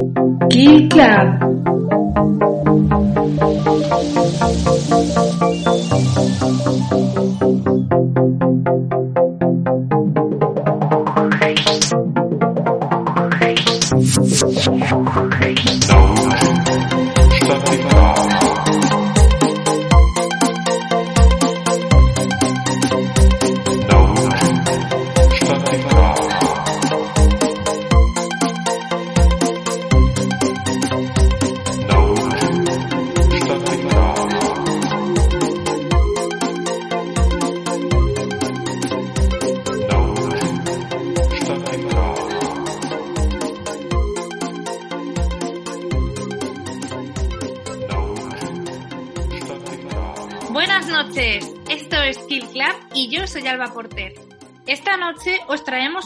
Kill Club.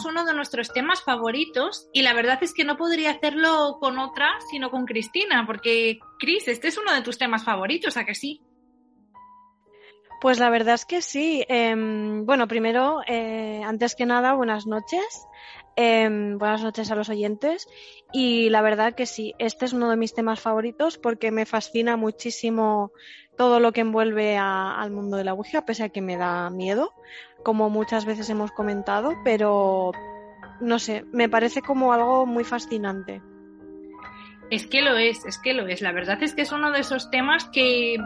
Uno de nuestros temas favoritos y la verdad es que no podría hacerlo con otra sino con Cristina, porque Cris, este es uno de tus temas favoritos, ¿a que sí? Pues la verdad es que sí. Em, bueno, primero, eh, antes que nada, buenas noches. Em, buenas noches a los oyentes. Y la verdad que sí, este es uno de mis temas favoritos porque me fascina muchísimo todo lo que envuelve al mundo de la Ouija, pese a que me da miedo, como muchas veces hemos comentado, pero no sé, me parece como algo muy fascinante. Es que lo es, es que lo es. La verdad es que es uno de esos temas que,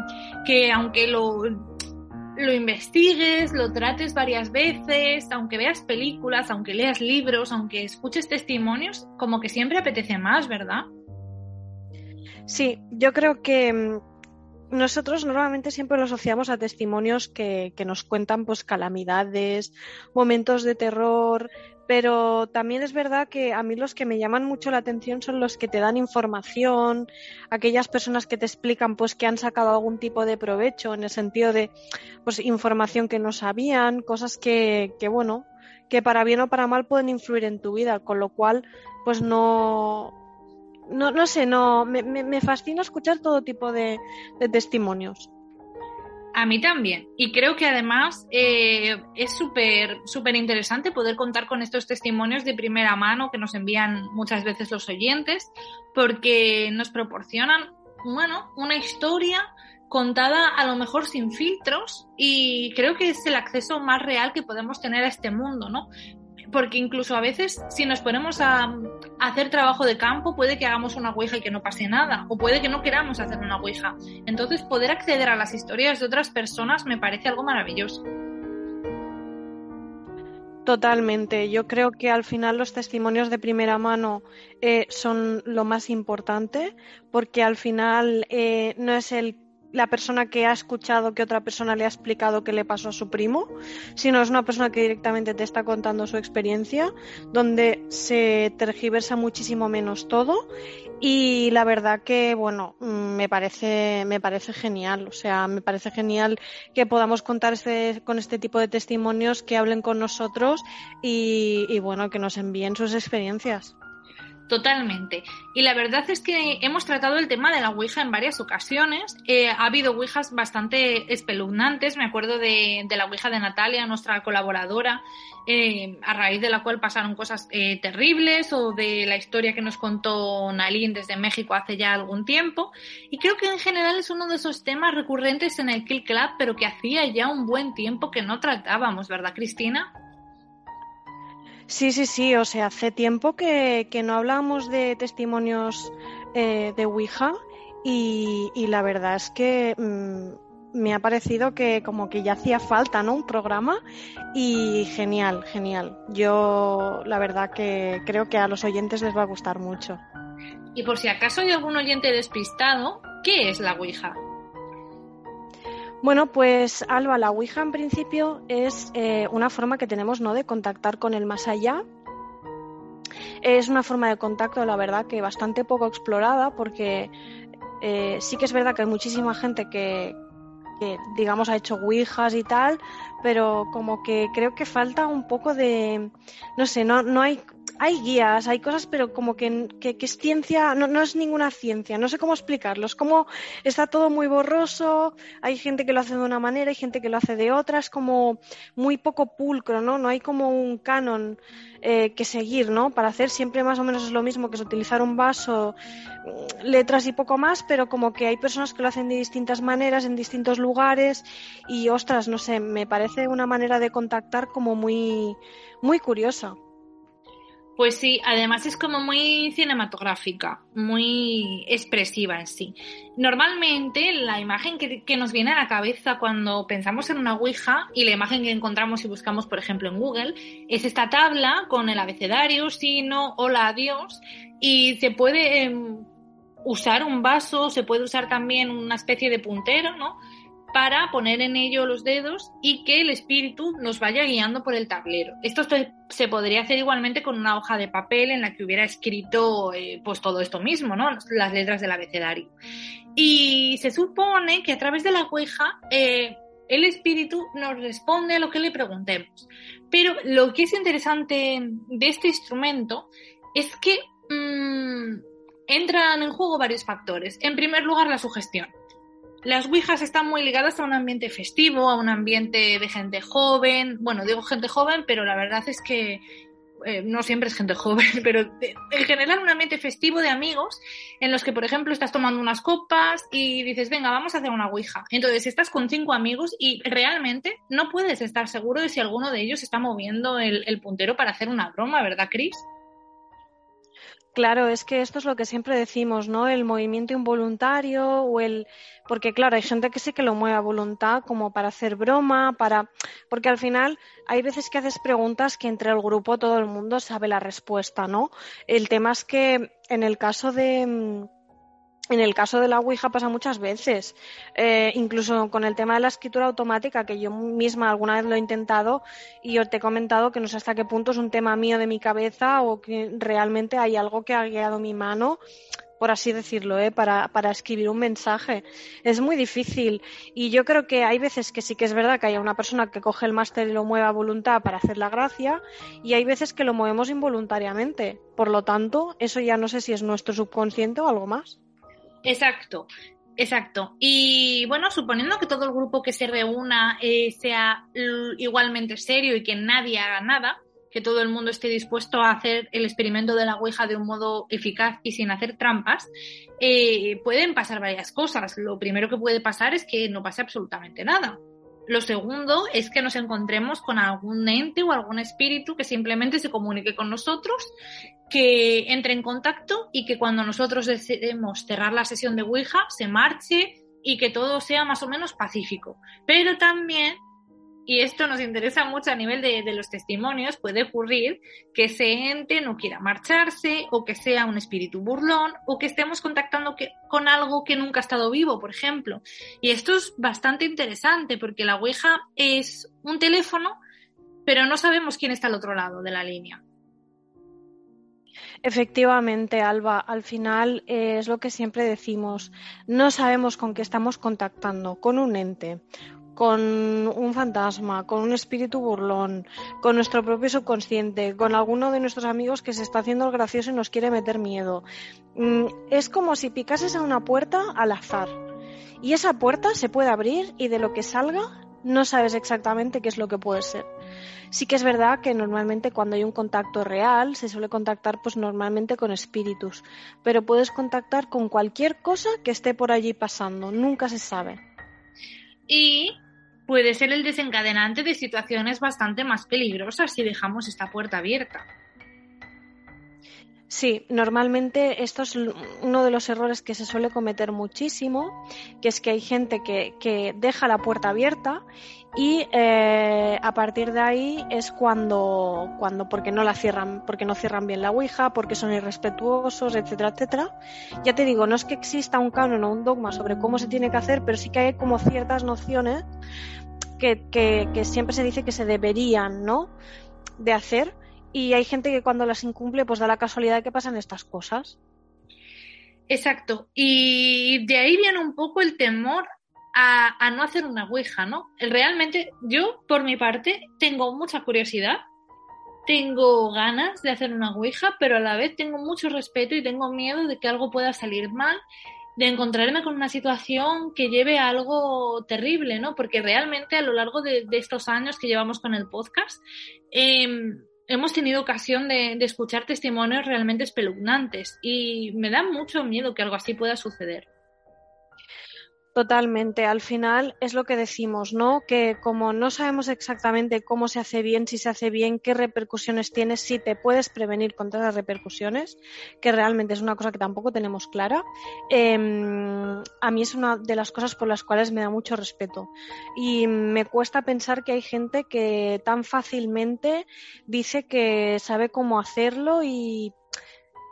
que aunque lo, lo investigues, lo trates varias veces, aunque veas películas, aunque leas libros, aunque escuches testimonios, como que siempre apetece más, ¿verdad? Sí, yo creo que mm, nosotros normalmente siempre lo asociamos a testimonios que, que nos cuentan pues calamidades, momentos de terror, pero también es verdad que a mí los que me llaman mucho la atención son los que te dan información, aquellas personas que te explican pues que han sacado algún tipo de provecho en el sentido de pues información que no sabían, cosas que, que bueno, que para bien o para mal pueden influir en tu vida, con lo cual pues no, no, no sé, no, me, me- fascina escuchar todo tipo de, de testimonios. A mí también. Y creo que además eh, es súper súper interesante poder contar con estos testimonios de primera mano que nos envían muchas veces los oyentes, porque nos proporcionan, bueno, una historia contada a lo mejor sin filtros y creo que es el acceso más real que podemos tener a este mundo, ¿no? Porque incluso a veces si nos ponemos a, hacer trabajo de campo puede que hagamos una ouija y que no pase nada, o puede que no queramos hacer una ouija. Entonces, poder acceder a las historias de otras personas me parece algo maravilloso. Totalmente. Yo creo que al final los testimonios de primera mano eh, son lo más importante porque al final eh, no es el la persona que ha escuchado que otra persona le ha explicado qué le pasó a su primo, sino es una persona que directamente te está contando su experiencia, donde se tergiversa muchísimo menos todo y la verdad que bueno mm, me parece me parece genial, o sea me parece genial que podamos contar este, con este tipo de testimonios que hablen con nosotros y, y bueno que nos envíen sus experiencias. Totalmente. Y la verdad es que hemos tratado el tema de la Ouija en varias ocasiones. Eh, ha habido Ouijas bastante espeluznantes. Me acuerdo de, de la Ouija de Natalia, nuestra colaboradora, eh, a raíz de la cual pasaron cosas eh, terribles, o de la historia que nos contó Nalín desde México hace ya algún tiempo. Y creo que en general es uno de esos temas recurrentes en el Kill Club, pero que hacía ya un buen tiempo que no tratábamos, ¿verdad, Cristina? Sí, sí, sí, o sea, hace tiempo que, no hablábamos de testimonios eh, de Ouija y, y la verdad es que mm, me ha parecido que como que ya hacía falta, ¿no? Un programa y genial, genial. Yo la verdad que creo que a los oyentes les va a gustar mucho. Y por si acaso hay algún oyente despistado, ¿qué es la Ouija? Bueno, pues Alba, la Ouija en principio es eh, una forma que tenemos ¿no? de contactar con el más allá. Es una forma de contacto, la verdad, que bastante poco explorada porque eh, sí que es verdad que hay muchísima gente que, que, digamos, ha hecho ouijas y tal, pero como que creo que falta un poco de, no sé, no, no hay hay guías, hay cosas, pero como que, que, es ciencia, no, no, es ninguna ciencia, no sé cómo explicarlo. Es como está todo muy borroso, hay gente que lo hace de una manera, hay gente que lo hace de otra, es como muy poco pulcro, ¿no? No hay como un canon eh, que seguir, ¿no? Para hacer siempre más o menos es lo mismo que es utilizar un vaso, mm, letras y poco más, pero como que hay personas que lo hacen de distintas maneras, en distintos lugares, y ostras, no sé, me parece una manera de contactar como muy, muy curiosa. Pues sí, además es como muy cinematográfica, muy expresiva en sí. Normalmente la imagen que, nos viene a la cabeza cuando pensamos en una Ouija y la imagen que encontramos y buscamos, por ejemplo, en Google, es esta tabla con el abecedario, sí, no, hola, adiós, y se puede em, usar un vaso, se puede usar también una especie de puntero, ¿no? Para poner en ello los dedos y que el espíritu nos vaya guiando por el tablero. Esto se podría hacer igualmente con una hoja de papel en la que hubiera escrito eh, pues todo esto mismo, ¿no? Las letras del abecedario. Y se supone que a través de la ouija eh, el espíritu nos responde a lo que le preguntemos. Pero lo que es interesante de este instrumento es que mmm, entran en juego varios factores. En primer lugar, la sugestión las Ouijas están muy ligadas a un ambiente festivo, a un ambiente de gente joven. Bueno, digo gente joven, pero la verdad es que eh, no siempre es gente joven, pero en general un ambiente festivo de amigos en los que, por ejemplo, estás tomando unas copas y dices, venga, vamos a hacer una Ouija. Entonces estás con cinco amigos y realmente no puedes estar seguro de si alguno de ellos está moviendo el, el puntero para hacer una broma, ¿verdad, Chris? Claro, es que esto es lo que siempre decimos, ¿no? El movimiento involuntario o el... Porque claro, hay gente que sí que lo mueve a voluntad como para hacer broma, para... Porque al final hay veces que haces preguntas que entre el grupo todo el mundo sabe la respuesta, ¿no? El tema es que en el caso de mm, en el caso de la Ouija pasa muchas veces, eh, incluso con el tema de la escritura automática, que yo misma alguna vez lo he intentado y yo te he comentado que no sé hasta qué punto es un tema mío de mi cabeza o que realmente hay algo que ha guiado mi mano, por así decirlo, ¿eh? para, para escribir un mensaje. Es muy difícil y yo creo que hay veces que sí que es verdad que hay una persona que coge el máster y lo mueve a voluntad para hacer la gracia y hay veces que lo movemos involuntariamente. Por lo tanto, eso ya no sé si es nuestro subconsciente o algo más. Exacto, exacto. Y bueno, suponiendo que todo el grupo que se reúna eh, sea igualmente serio y que nadie haga nada, que todo el mundo esté dispuesto a hacer el experimento de la Ouija de un modo eficaz y sin hacer trampas, eh, pueden pasar varias cosas. Lo primero que puede pasar es que no pase absolutamente nada. Lo segundo es que nos encontremos con algún ente o algún espíritu que simplemente se comunique con nosotros, que entre en contacto y que cuando nosotros decidimos cerrar la sesión de Ouija se marche y que todo sea más o menos pacífico. Pero también y esto nos interesa mucho a nivel de, los testimonios, puede ocurrir que ese ente no quiera marcharse o que sea un espíritu burlón o que estemos contactando con algo que nunca ha estado vivo, por ejemplo. Y esto es bastante interesante porque la Ouija es un teléfono, pero no sabemos quién está al otro lado de la línea. Efectivamente, Alba, al final eh, es lo que siempre decimos, no sabemos con qué estamos contactando, con un ente, con un fantasma, con un espíritu burlón, con nuestro propio subconsciente, con alguno de nuestros amigos que se está haciendo el gracioso y nos quiere meter miedo. Mm, es como si picases a una puerta al azar. Y esa puerta se puede abrir y de lo que salga no sabes exactamente qué es lo que puede ser. Sí que es verdad que normalmente cuando hay un contacto real se suele contactar pues normalmente con espíritus, pero puedes contactar con cualquier cosa que esté por allí pasando, nunca se sabe. Y puede ser el desencadenante de situaciones bastante más peligrosas si dejamos esta puerta abierta. Sí, normalmente esto es uno de los errores que se suele cometer muchísimo, que es que hay gente que, deja la puerta abierta y eh, a partir de ahí es cuando, cuando, porque no la cierran, porque no cierran bien la ouija, porque son irrespetuosos, etcétera, etcétera. Ya te digo, no es que exista un canon o un dogma sobre cómo se tiene que hacer, pero sí que hay como ciertas nociones que, siempre se dice que se deberían, ¿no? De hacer y hay gente que cuando las incumple pues da la casualidad de que pasan estas cosas. Exacto. Y de ahí viene un poco el temor a, a, no hacer una Ouija, ¿no? Realmente yo, por mi parte, tengo mucha curiosidad, tengo ganas de hacer una Ouija, pero a la vez tengo mucho respeto y tengo miedo de que algo pueda salir mal, de encontrarme con una situación que lleve a algo terrible, ¿no? Porque realmente a lo largo de, estos años que llevamos con el podcast, eh, hemos tenido ocasión de, de, escuchar testimonios realmente espeluznantes y me da mucho miedo que algo así pueda suceder. Totalmente. Al final es lo que decimos, ¿no? Que como no sabemos exactamente cómo se hace bien, si se hace bien, qué repercusiones tiene, si te puedes prevenir contra las repercusiones, que realmente es una cosa que tampoco tenemos clara, eh, a mí es una de las cosas por las cuales me da mucho respeto. Y me cuesta pensar que hay gente que tan fácilmente dice que sabe cómo hacerlo y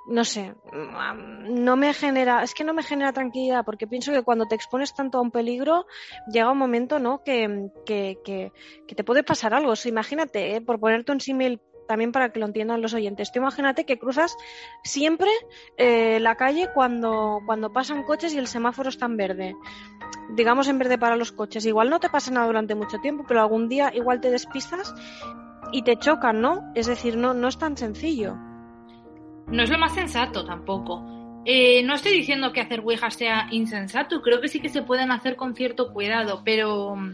no sé, no me genera, es que no me genera tranquilidad porque pienso que cuando te expones tanto a un peligro llega un momento, ¿no? Que, que, que, que te puede pasar algo. O imagínate, ¿eh? por ponerte un símil también para que lo entiendan los oyentes. Imagínate que cruzas siempre eh, la calle cuando, cuando pasan coches y el semáforo está en verde. Digamos en verde para los coches. Igual no te pasa nada durante mucho tiempo, pero algún día igual te despistas y te chocan, ¿no? Es decir, no, no es tan sencillo no es lo más sensato tampoco. Eh, no estoy diciendo que hacer Ouija sea insensato, creo que sí que se pueden hacer con cierto cuidado, pero mm,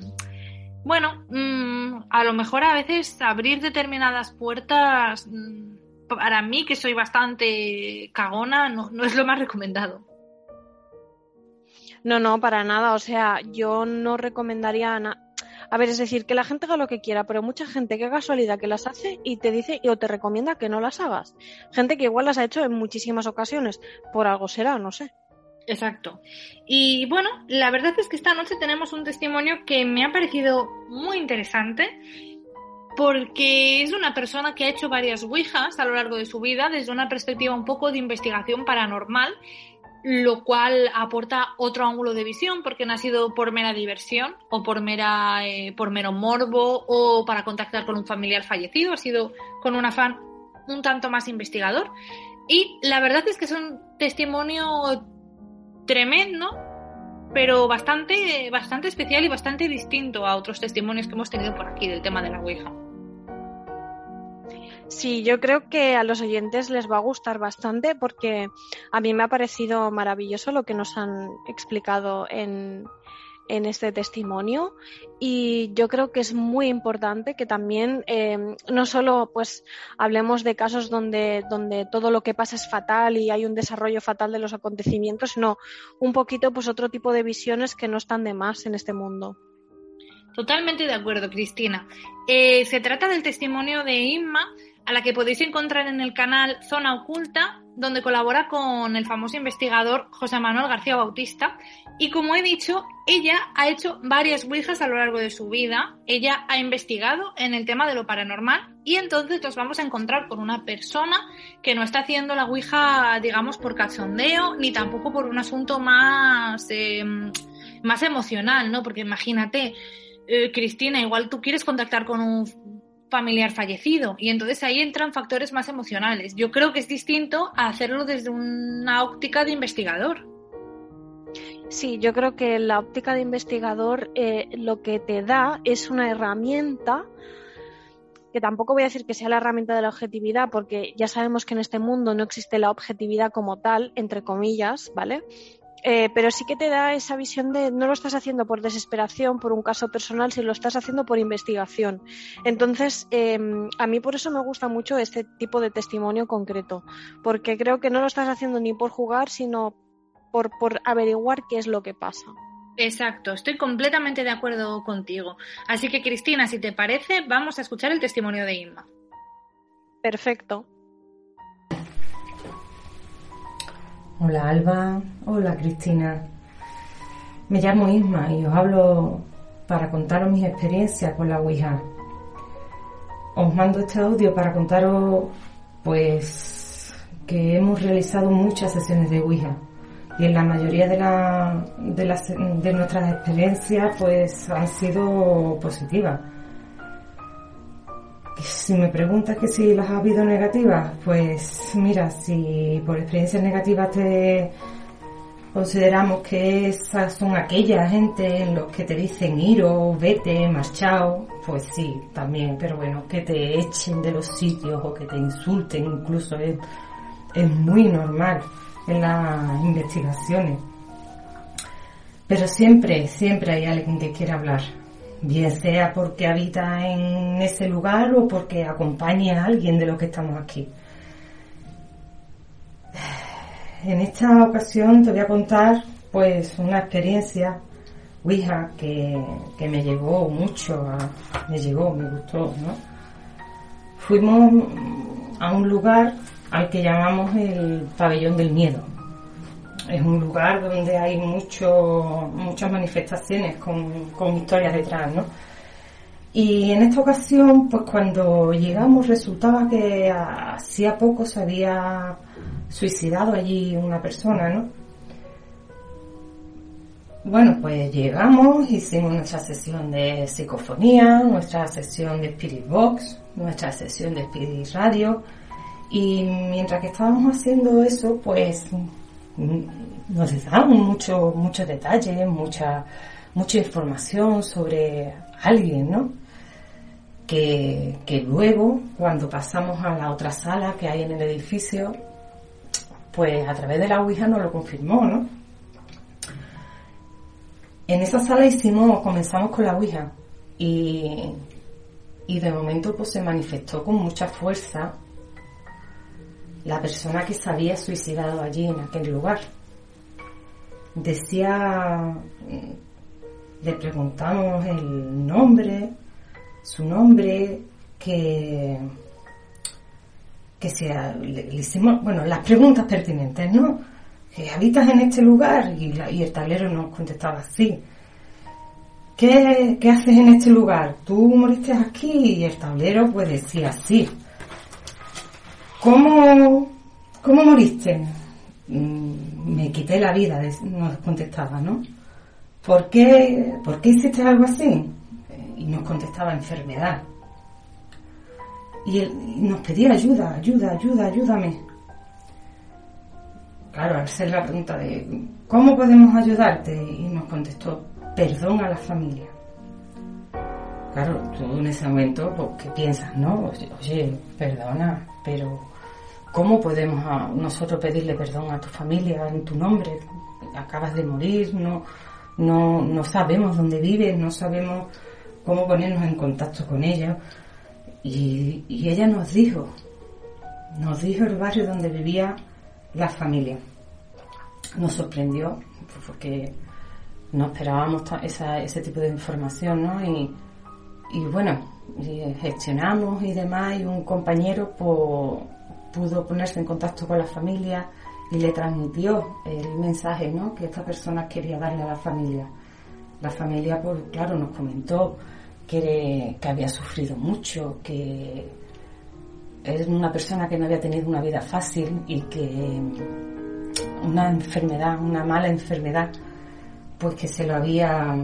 bueno, mmm, a lo mejor a veces abrir determinadas puertas, mmm, para mí que soy bastante cagona, no, no es lo más recomendado. No, no, para nada. O sea, yo no recomendaría a, ver, es decir, que la gente haga lo que quiera, pero mucha gente, qué casualidad que las hace y te dice o te recomienda que no las hagas. Gente que igual las ha hecho en muchísimas ocasiones, por algo será, no sé. Exacto. Y bueno, la verdad es que esta noche tenemos un testimonio que me ha parecido muy interesante porque es una persona que ha hecho varias ouijas a lo largo de su vida desde una perspectiva un poco de investigación paranormal lo cual aporta otro ángulo de visión porque no ha sido por mera diversión o por mera eh, por mero morbo o para contactar con un familiar fallecido, ha sido con un afán un tanto más investigador y la verdad es que es un testimonio tremendo pero bastante bastante especial y bastante distinto a otros testimonios que hemos tenido por aquí del tema de la Ouija. Sí, yo creo que a los oyentes les va a gustar bastante porque a mí me ha parecido maravilloso lo que nos han explicado en, en este testimonio y yo creo que es muy importante que también eh, no solo pues hablemos de casos donde, donde todo lo que pasa es fatal y hay un desarrollo fatal de los acontecimientos, sino un poquito pues otro tipo de visiones que no están de más en este mundo. Totalmente de acuerdo, Cristina. Eh, se trata del testimonio de Inma, a la que podéis encontrar en el canal Zona Oculta, donde colabora con el famoso investigador José Manuel García Bautista. Y como he dicho, ella ha hecho varias Ouijas a lo largo de su vida. Ella ha investigado en el tema de lo paranormal y entonces nos vamos a encontrar con una persona que no está haciendo la Ouija, digamos, por cachondeo, ni tampoco por un asunto más, eh, más emocional, ¿no? Porque imagínate, eh, Cristina, igual tú quieres contactar con un familiar fallecido y entonces ahí entran factores más emocionales. Yo creo que es distinto a hacerlo desde una óptica de investigador. Sí, yo creo que la óptica de investigador eh, lo que te da es una herramienta que tampoco voy a decir que sea la herramienta de la objetividad, porque ya sabemos que en este mundo no existe la objetividad como tal, entre comillas, ¿vale? Eh, pero sí que te da esa visión de no lo estás haciendo por desesperación, por un caso personal, sino lo estás haciendo por investigación. Entonces, eh, a mí por eso me gusta mucho este tipo de testimonio concreto, porque creo que no lo estás haciendo ni por jugar, sino por, por averiguar qué es lo que pasa. Exacto, estoy completamente de acuerdo contigo. Así que, Cristina, si te parece, vamos a escuchar el testimonio de Inma. Perfecto. Hola Alba, hola Cristina. Me llamo Isma y os hablo para contaros mis experiencias con la Ouija. Os mando este audio para contaros pues que hemos realizado muchas sesiones de Ouija y en la mayoría de, la, de, las, de nuestras experiencias pues han sido positivas. Si me preguntas que si las ha habido negativas, pues mira, si por experiencias negativas te consideramos que esas son aquellas gente en los que te dicen ir o vete, marchao, pues sí, también, pero bueno, que te echen de los sitios o que te insulten incluso es, es muy normal en las investigaciones. Pero siempre, siempre hay alguien que quiere hablar bien sea porque habita en ese lugar o porque acompañe a alguien de los que estamos aquí. En esta ocasión te voy a contar pues una experiencia Ouija que, que me llegó mucho, me llegó, me gustó, ¿no? Fuimos a un lugar al que llamamos el pabellón del miedo es un lugar donde hay mucho, muchas manifestaciones con, con historias detrás, ¿no? Y en esta ocasión, pues cuando llegamos resultaba que hacía poco se había suicidado allí una persona, ¿no? Bueno, pues llegamos, hicimos nuestra sesión de psicofonía, nuestra sesión de Spirit Box, nuestra sesión de Spirit Radio, y mientras que estábamos haciendo eso, pues nos daban mucho, muchos detalles, mucha, mucha información sobre alguien, ¿no? Que, que luego, cuando pasamos a la otra sala que hay en el edificio, pues a través de la Ouija nos lo confirmó, ¿no? En esa sala hicimos, comenzamos con la Ouija y, y de momento pues se manifestó con mucha fuerza la persona que se había suicidado allí en aquel lugar. Decía, le preguntamos el nombre, su nombre, que, que sea, le, hicimos, bueno, las preguntas pertinentes, ¿no? Que habitas en este lugar y, y el tablero nos contestaba así. ¿Qué, ¿Qué haces en este lugar? ¿Tú moriste aquí? Y el tablero pues decía así. ¿Cómo, cómo moriste? Mm, me quité la vida, nos contestaba, ¿no? ¿Por qué, ¿Por qué hiciste algo así? Y nos contestaba enfermedad. Y, nos pedía ayuda, ayuda, ayuda, ayúdame. Claro, al ser la pregunta de ¿cómo podemos ayudarte? Y nos contestó, perdón a la familia. Claro, tú en ese momento, pues, ¿qué piensas, no? Oye, perdona, pero ¿Cómo podemos nosotros pedirle perdón a tu familia en tu nombre? Acabas de morir, no, no, no sabemos dónde vives, no sabemos cómo ponernos en contacto con ella. Y, y ella nos dijo, nos dijo el barrio donde vivía la familia. Nos sorprendió porque no esperábamos esa, ese tipo de información, ¿no? Y, y bueno, gestionamos y demás, y un compañero, pues pudo ponerse en contacto con la familia y le transmitió el mensaje ¿no? que esta persona quería darle a la familia. La familia, pues claro, nos comentó que, que había sufrido mucho, que es una persona que no había tenido una vida fácil y que una enfermedad, una mala enfermedad, pues que se lo había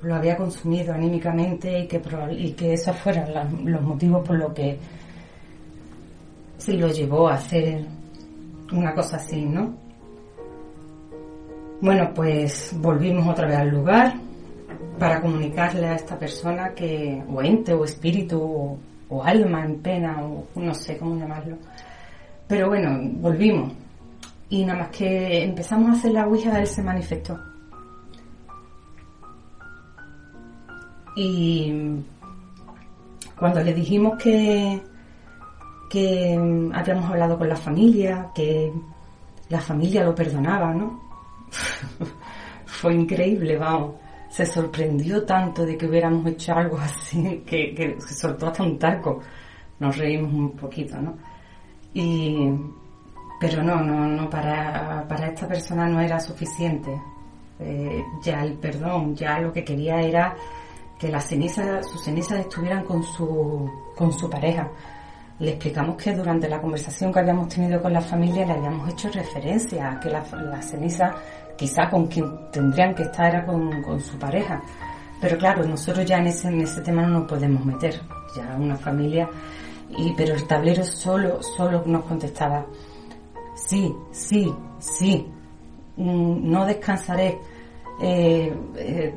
lo había consumido anímicamente y que, y que esos fueran los motivos por los que si lo llevó a hacer una cosa así, ¿no? Bueno, pues volvimos otra vez al lugar para comunicarle a esta persona que, o ente, o espíritu, o, alma en pena, o no sé cómo llamarlo. Pero bueno, volvimos. Y nada más que empezamos a hacer la Ouija, él se manifestó. Y cuando le dijimos que, que mm, habíamos hablado con la familia, que la familia lo perdonaba, ¿no? Fue increíble, vamos. Se sorprendió tanto de que hubiéramos hecho algo así, que, se soltó hasta un taco. Nos reímos un poquito, ¿no? Y, pero no, no, no, para, para esta persona no era suficiente. Eh, ya el perdón, ya lo que quería era que las cenizas, sus cenizas estuvieran con su, con su pareja le explicamos que durante la conversación que habíamos tenido con la familia le habíamos hecho referencia a que la, ceniza quizá con quien tendrían que estar era con, su pareja. Pero claro, nosotros ya en ese, en ese tema no nos podemos meter. ya una familia, y, pero el tablero solo, solo nos contestaba, sí, sí, sí, mm, no descansaré, eh, eh,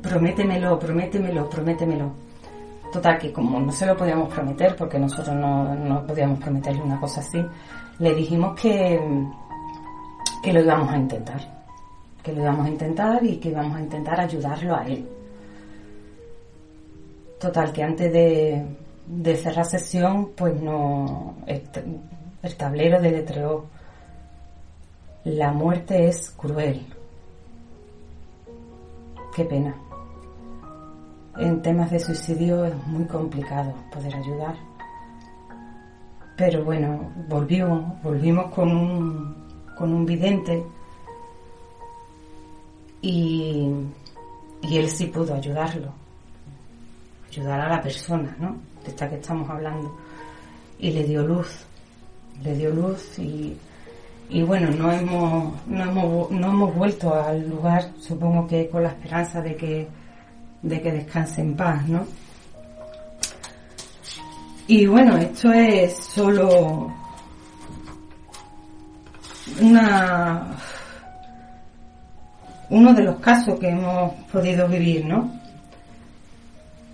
prométemelo, prométemelo, prométemelo. Total, que como no se lo podíamos prometer, porque nosotros no, no podíamos prometerle una cosa así, le dijimos que, que lo íbamos a intentar, que lo íbamos a intentar y que íbamos a intentar ayudarlo a él. Total, que antes de, de cerrar sesión, pues no, el, el tablero deletreó, la muerte es cruel. Qué pena. En temas de suicidio es muy complicado poder ayudar. Pero bueno, volvió, volvimos con un, con un vidente y, y él sí pudo ayudarlo, ayudar a la persona, ¿no? De esta que estamos hablando. Y le dio luz, le dio luz y, y bueno, no hemos, no hemos, no hemos vuelto al lugar, supongo que con la esperanza de que, de que descanse en paz, ¿no? Y bueno, esto es solo una uno de los casos que hemos podido vivir, ¿no?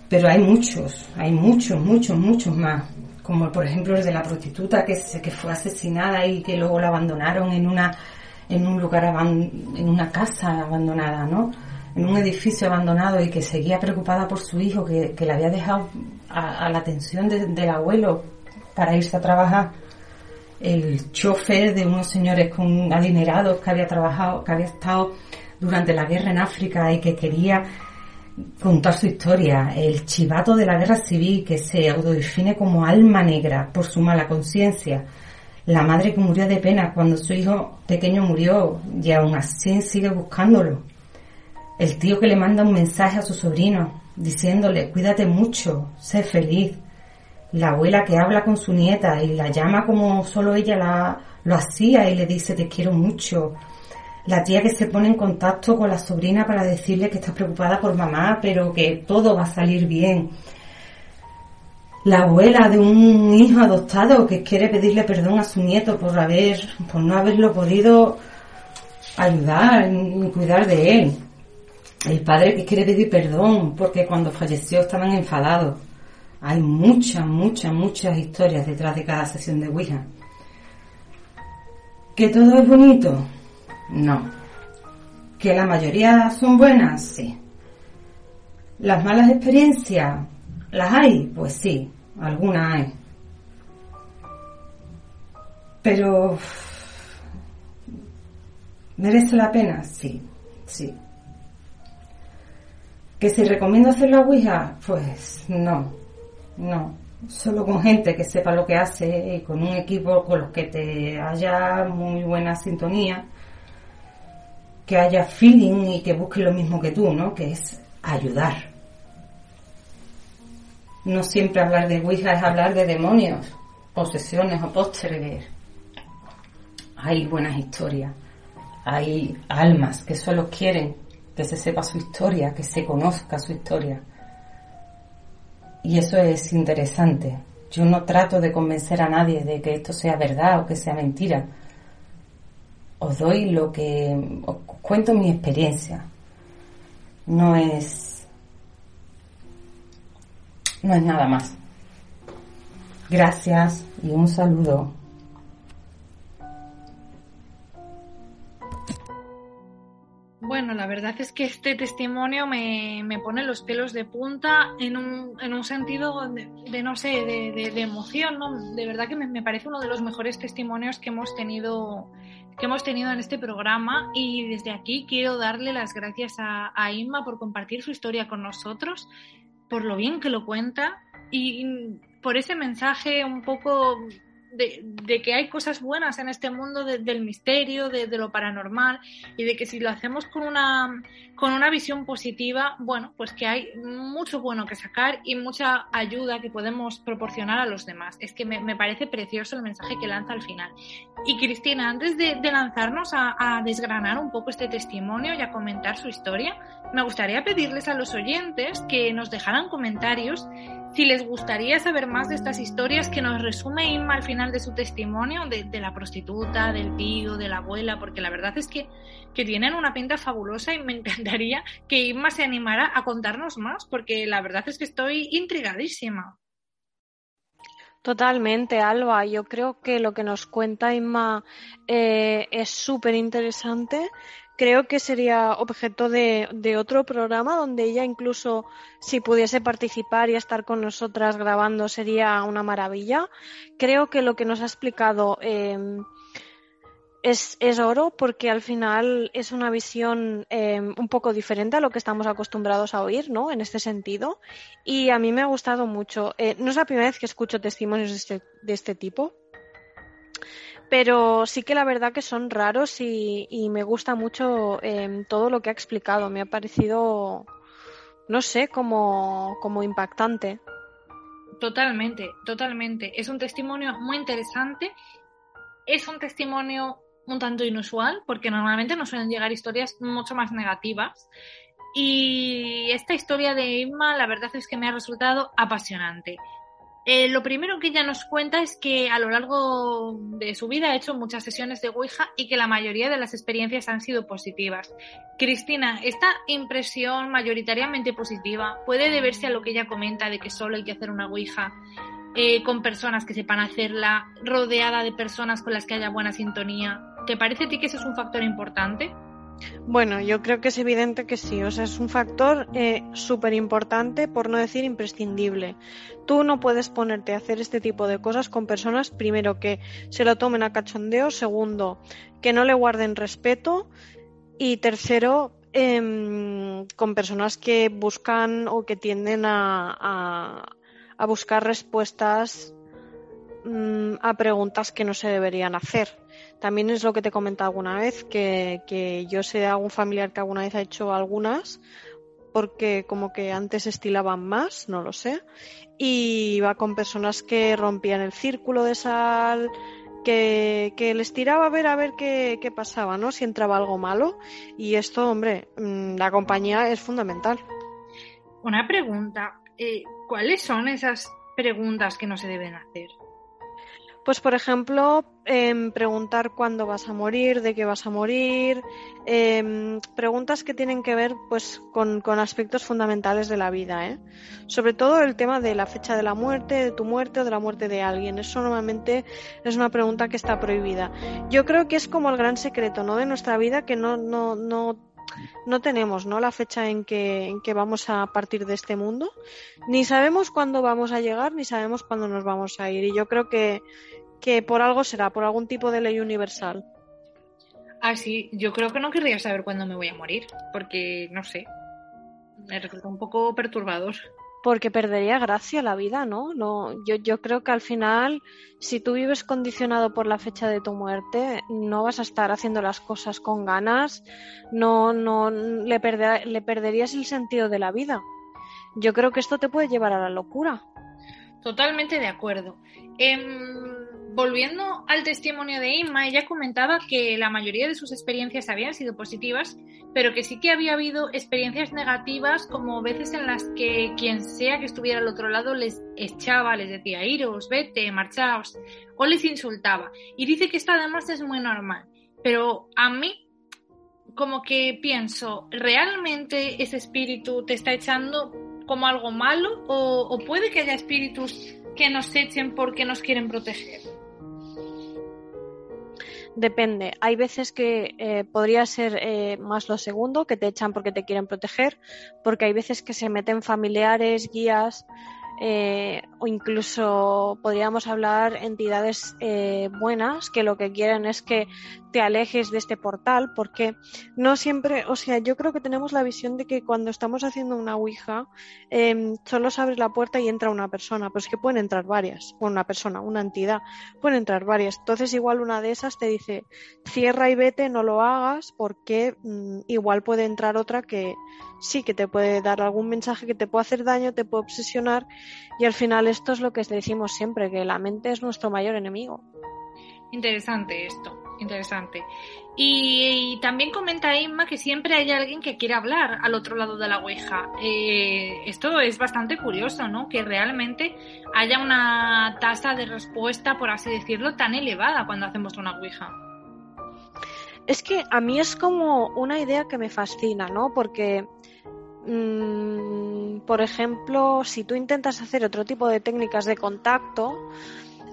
Pero hay muchos, hay muchos, muchos, muchos más. Como por ejemplo el de la prostituta que, se, que fue asesinada y que luego la abandonaron en una en un lugar en una casa abandonada, ¿no? En un edificio abandonado y que seguía preocupada por su hijo que, que le había dejado a, la atención del abuelo para irse a trabajar. El chofer de unos señores con adinerados que había trabajado, que había estado durante la guerra en África y que quería contar su historia, el chivato de la guerra civil que se autodefine como alma negra por su mala conciencia, la madre que murió de pena cuando su hijo pequeño murió y aún así sigue buscándolo, el tío que le manda un mensaje a su sobrino diciéndole cuídate mucho, sé feliz, la abuela que habla con su nieta y la llama como solo ella la, lo hacía y le dice te quiero mucho, la tía que se pone en contacto con la sobrina para decirle que está preocupada por mamá, pero que todo va a salir bien. La abuela de un hijo adoptado que quiere pedirle perdón a su nieto por haber, por no haberlo podido ayudar y cuidar de él. El padre que quiere pedir perdón porque cuando falleció estaban enfadados. Hay muchas, muchas, muchas historias detrás de cada sesión de Ouija. ¿Que todo es bonito? No. ¿Que la mayoría son buenas? Sí. ¿Las malas experiencias? ¿Las hay? Pues sí, algunas hay. Pero... ¿Merece la pena? Sí, sí. ¿Que si recomiendo hacer la Ouija? Pues no, no. Solo con gente que sepa lo que hace y con un equipo con los que te haya muy buena sintonía que haya feeling y que busque lo mismo que tú, ¿no? Que es ayudar. No siempre hablar de Ouija es hablar de demonios, posesiones o pósteres. Hay buenas historias, hay almas que solo quieren que se sepa su historia, que se conozca su historia. Y eso es interesante. Yo no trato de convencer a nadie de que esto sea verdad o que sea mentira os doy lo que os cuento mi experiencia. No es no es nada más. Gracias y un saludo. Bueno, la verdad es que este testimonio me, pone los pelos de punta en un, en un sentido de, no sé, de, de, emoción, ¿no? De verdad que me, me, parece uno de los mejores testimonios que hemos tenido que hemos tenido en este programa y desde aquí quiero darle las gracias a, a Inma por compartir su historia con nosotros, por lo bien que lo cuenta y por ese mensaje un poco de, que hay cosas buenas en este mundo del misterio, de, lo paranormal, y de que si lo hacemos con una, con una visión positiva, bueno, pues que hay mucho bueno que sacar y mucha ayuda que podemos proporcionar a los demás. Es que me, parece precioso el mensaje que lanza al final. Y Cristina, antes de, lanzarnos a desgranar un poco este testimonio y a comentar su historia, me gustaría pedirles a los oyentes que nos dejaran comentarios si les gustaría saber más de estas historias que nos resume Inma al final de su testimonio, de, la prostituta, del tío, de la abuela, porque la verdad es que, que, tienen una pinta fabulosa y me encantaría que Inma se animara a contarnos más, porque la verdad es que estoy intrigadísima. Totalmente, Alba. Yo creo que lo que nos cuenta Inma eh, es súper interesante creo que sería objeto de, de, otro programa donde ella incluso si pudiese participar y estar con nosotras grabando sería una maravilla. Creo que lo que nos ha explicado em, es, es, oro porque al final es una visión em, un poco diferente a lo que estamos acostumbrados a oír, ¿no? En este sentido. Y a mí me ha gustado mucho. Eh, no es la primera vez que escucho testimonios de este, de este tipo pero sí que la verdad que son raros y, me gusta mucho em, todo lo que ha explicado. Me ha parecido, no sé, como, como impactante. Totalmente, totalmente. Es un testimonio muy interesante. Es un testimonio un tanto inusual, porque normalmente nos suelen llegar historias mucho más negativas. Y esta historia de Inma, la verdad es que me ha resultado apasionante. Eh, lo primero que ella nos cuenta es que a lo largo de su vida ha hecho muchas sesiones de Ouija y que la mayoría de las experiencias han sido positivas. Cristina, ¿esta impresión mayoritariamente positiva puede deberse a lo que ella comenta de que solo hay que hacer una Ouija eh, con personas que sepan hacerla, rodeada de personas con las que haya buena sintonía? ¿Te parece a ti que ese es un factor importante? Bueno, yo creo que es evidente que sí, o sea, es un factor eh, súper importante, por no decir imprescindible. Tú no puedes ponerte a hacer este tipo de cosas con personas, primero, que se lo tomen a cachondeo, segundo, que no le guarden respeto y tercero, em, con personas que buscan o que tienden a, buscar respuestas mm, a preguntas que no se deberían hacer. También es lo que te he comentado alguna vez, que, yo sé de algún familiar que alguna vez ha hecho algunas, porque como que antes estilaban más, no lo sé, y va con personas que rompían el círculo de sal, que, les tiraba a ver a ver qué, pasaba, ¿no? Si entraba algo malo. Y esto, hombre, mm, la compañía es fundamental. Una pregunta, eh, ¿cuáles son esas preguntas que no se deben hacer? Pues, por ejemplo, em, preguntar cuándo vas a morir, de qué vas a morir, em, preguntas que tienen que ver pues, con, aspectos fundamentales de la vida. ¿eh? Sobre todo el tema de la fecha de la muerte, de tu muerte o de la muerte de alguien. Eso normalmente es una pregunta que está prohibida. Yo creo que es como el gran secreto ¿no? de nuestra vida que no, no, no no tenemos ¿no? la fecha en que, en que vamos a partir de este mundo, ni sabemos cuándo vamos a llegar, ni sabemos cuándo nos vamos a ir. Y yo creo que, que por algo será, por algún tipo de ley universal. Ah, sí, yo creo que no querría saber cuándo me voy a morir, porque no sé, me resulta un poco perturbador. Porque perdería gracia la vida, ¿no? no yo, yo creo que al final, si tú vives condicionado por la fecha de tu muerte, no vas a estar haciendo las cosas con ganas, no, no le, le perderías el sentido de la vida. Yo creo que esto te puede llevar a la locura. Totalmente de acuerdo. Em, volviendo al testimonio de Inma, ella comentaba que la mayoría de sus experiencias habían sido positivas, pero que sí que había habido experiencias negativas, como veces en las que quien sea que estuviera al otro lado les echaba, les decía, iros, vete, marchaos, o les insultaba. Y dice que esto además es muy normal. Pero a mí, como que pienso, ¿realmente ese espíritu te está echando como algo malo? ¿O, o puede que haya espíritus que nos echen porque nos quieren proteger? Depende. Hay veces que eh, podría ser eh, más lo segundo, que te echan porque te quieren proteger, porque hay veces que se meten familiares, guías, eh, o incluso podríamos hablar entidades eh, buenas que lo que quieren es que te alejes de este portal porque no siempre, o sea, yo creo que tenemos la visión de que cuando estamos haciendo una Ouija em, solo se abre la puerta y entra una persona, pero es que pueden entrar varias, una persona, una entidad, pueden entrar varias. Entonces igual una de esas te dice cierra y vete, no lo hagas porque mm, igual puede entrar otra que sí, que te puede dar algún mensaje que te puede hacer daño, te puede obsesionar y al final esto es lo que decimos siempre, que la mente es nuestro mayor enemigo. Interesante esto interesante. Y, también comenta Inma que siempre hay alguien que quiere hablar al otro lado de la Ouija. Eh, esto es bastante curioso, ¿no? Que realmente haya una tasa de respuesta, por así decirlo, tan elevada cuando hacemos una Ouija. Es que a mí es como una idea que me fascina, ¿no? Porque, mm, por ejemplo, si tú intentas hacer otro tipo de técnicas de contacto,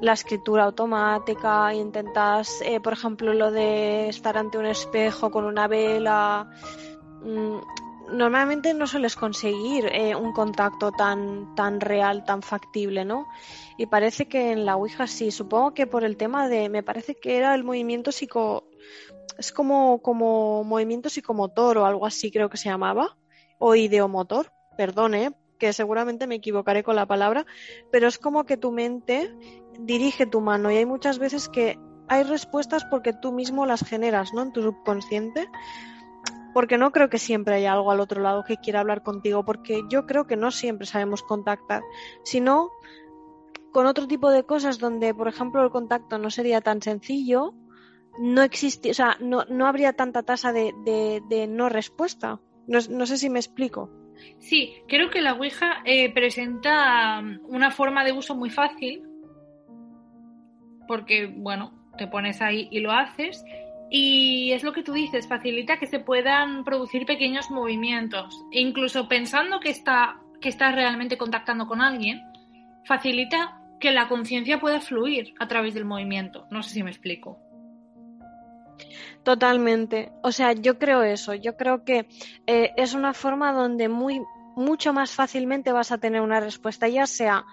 la escritura automática, intentas, eh, por ejemplo, lo de estar ante un espejo con una vela. Mm, normalmente no sueles conseguir eh, un contacto tan, tan real, tan factible, ¿no? Y parece que en la Ouija sí. Supongo que por el tema de. Me parece que era el movimiento psico. Es como, como movimiento psicomotor o algo así, creo que se llamaba. O ideomotor. Perdone, que seguramente me equivocaré con la palabra, pero es como que tu mente dirige tu mano y hay muchas veces que hay respuestas porque tú mismo las generas, ¿no? En tu subconsciente. Porque no creo que siempre haya algo al otro lado que quiera hablar contigo, porque yo creo que no siempre sabemos contactar, sino con otro tipo de cosas donde, por ejemplo, el contacto no sería tan sencillo, no existe, o sea, no, no habría tanta tasa de, de, no respuesta. No, no, sé si me explico. Sí, creo que la Ouija eh, presenta una forma de uso muy fácil porque, bueno, te pones ahí y lo haces. Y es lo que tú dices, facilita que se puedan producir pequeños movimientos. E incluso pensando que, está, que estás realmente contactando con alguien, facilita que la conciencia pueda fluir a través del movimiento. No sé si me explico. Totalmente. O sea, yo creo eso. Yo creo que eh, es una forma donde muy, mucho más fácilmente vas a tener una respuesta, ya sea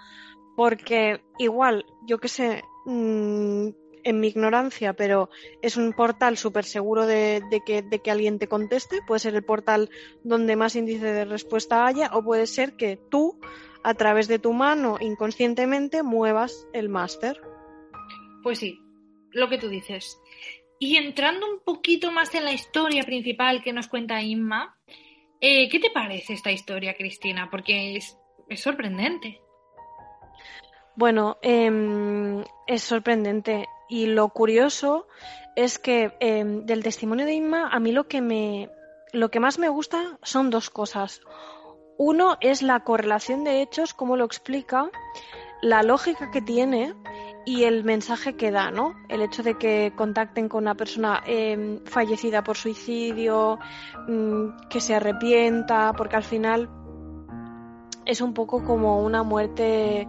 porque igual, yo que sé, Mm, en mi ignorancia, pero es un portal súper seguro de, que, de que alguien te conteste. Puede ser el portal donde más índice de respuesta haya o puede ser que tú, a través de tu mano, inconscientemente, muevas el máster. Pues sí, lo que tú dices. Y entrando un poquito más en la historia principal que nos cuenta Inma, eh, ¿qué te parece esta historia, Cristina? Porque es, sorprendente. Bueno, em, es sorprendente. Y lo curioso es que em, del testimonio de Inma, a mí lo que me lo que más me gusta son dos cosas. Uno es la correlación de hechos, cómo lo explica, la lógica que tiene y el mensaje que da, ¿no? El hecho de que contacten con una persona em, fallecida por suicidio, mm, que se arrepienta, porque al final es un poco como una muerte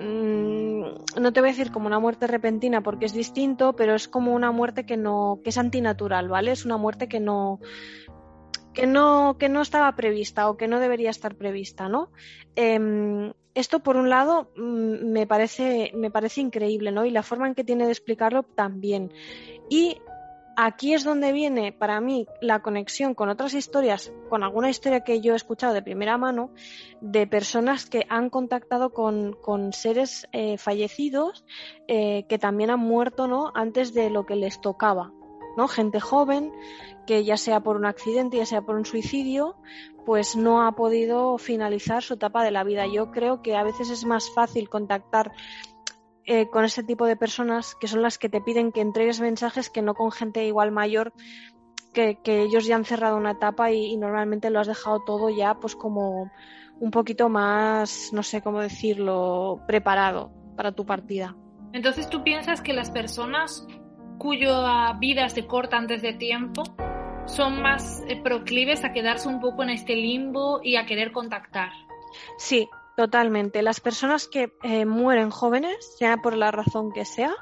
Mm, no te voy a decir como una muerte repentina porque es distinto, pero es como una muerte que no, que es antinatural, ¿vale? Es una muerte que no, que no, que no estaba prevista o que no debería estar prevista, ¿no? Em, esto por un lado mm, me parece, me parece increíble, ¿no? Y la forma en que tiene de explicarlo también. Y aquí es donde viene para mí la conexión con otras historias, con alguna historia que yo he escuchado de primera mano, de personas que han contactado con, seres eh, fallecidos eh, que también han muerto ¿no? antes de lo que les tocaba. ¿No? Gente joven que ya sea por un accidente, ya sea por un suicidio, pues no ha podido finalizar su etapa de la vida. Yo creo que a veces es más fácil contactar eh, con ese tipo de personas que son las que te piden que entregues mensajes que no con gente igual mayor que, ellos ya han cerrado una etapa y, normalmente lo has dejado todo ya pues como un poquito más, no sé cómo decirlo, preparado para tu partida. Entonces tú piensas que las personas cuya vida se corta antes de tiempo son más eh, proclives a quedarse un poco en este limbo y a querer contactar. Sí, Totalmente. Las personas que eh, mueren jóvenes, sea por la razón que sea,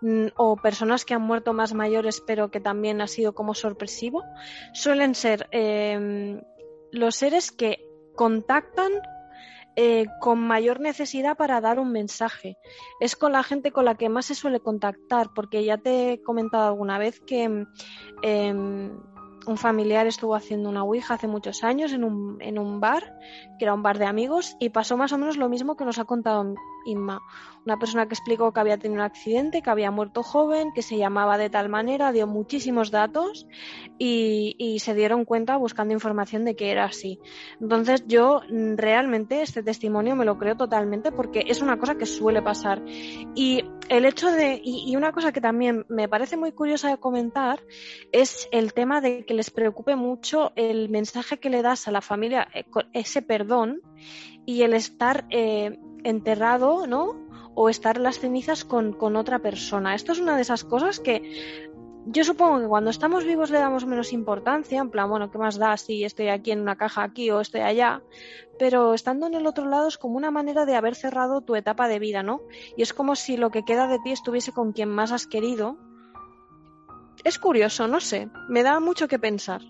mm, o personas que han muerto más mayores, pero que también ha sido como sorpresivo, suelen ser em, los seres que contactan eh, con mayor necesidad para dar un mensaje. Es con la gente con la que más se suele contactar, porque ya te he comentado alguna vez que em, un familiar estuvo haciendo una Ouija hace muchos años en un, en un bar, que era un bar de amigos, y pasó más o menos lo mismo que nos ha contado Inma. Una persona que explicó que había tenido un accidente, que había muerto joven, que se llamaba de tal manera, dio muchísimos datos y, y se dieron cuenta buscando información de que era así. Entonces yo realmente este testimonio me lo creo totalmente porque es una cosa que suele pasar. Y el hecho de, y una cosa que también me parece muy curiosa de comentar, es el tema de que les preocupe mucho el mensaje que le das a la familia, eh, ese perdón y el estar eh, enterrado, ¿no? O estar las cenizas con, con otra persona. Esto es una de esas cosas que yo supongo que cuando estamos vivos le damos menos importancia, en plan, bueno, ¿qué más da si estoy aquí en una caja aquí o estoy allá? Pero estando en el otro lado es como una manera de haber cerrado tu etapa de vida, ¿no? Y es como si lo que queda de ti estuviese con quien más has querido. Es curioso, no sé, me da mucho que pensar.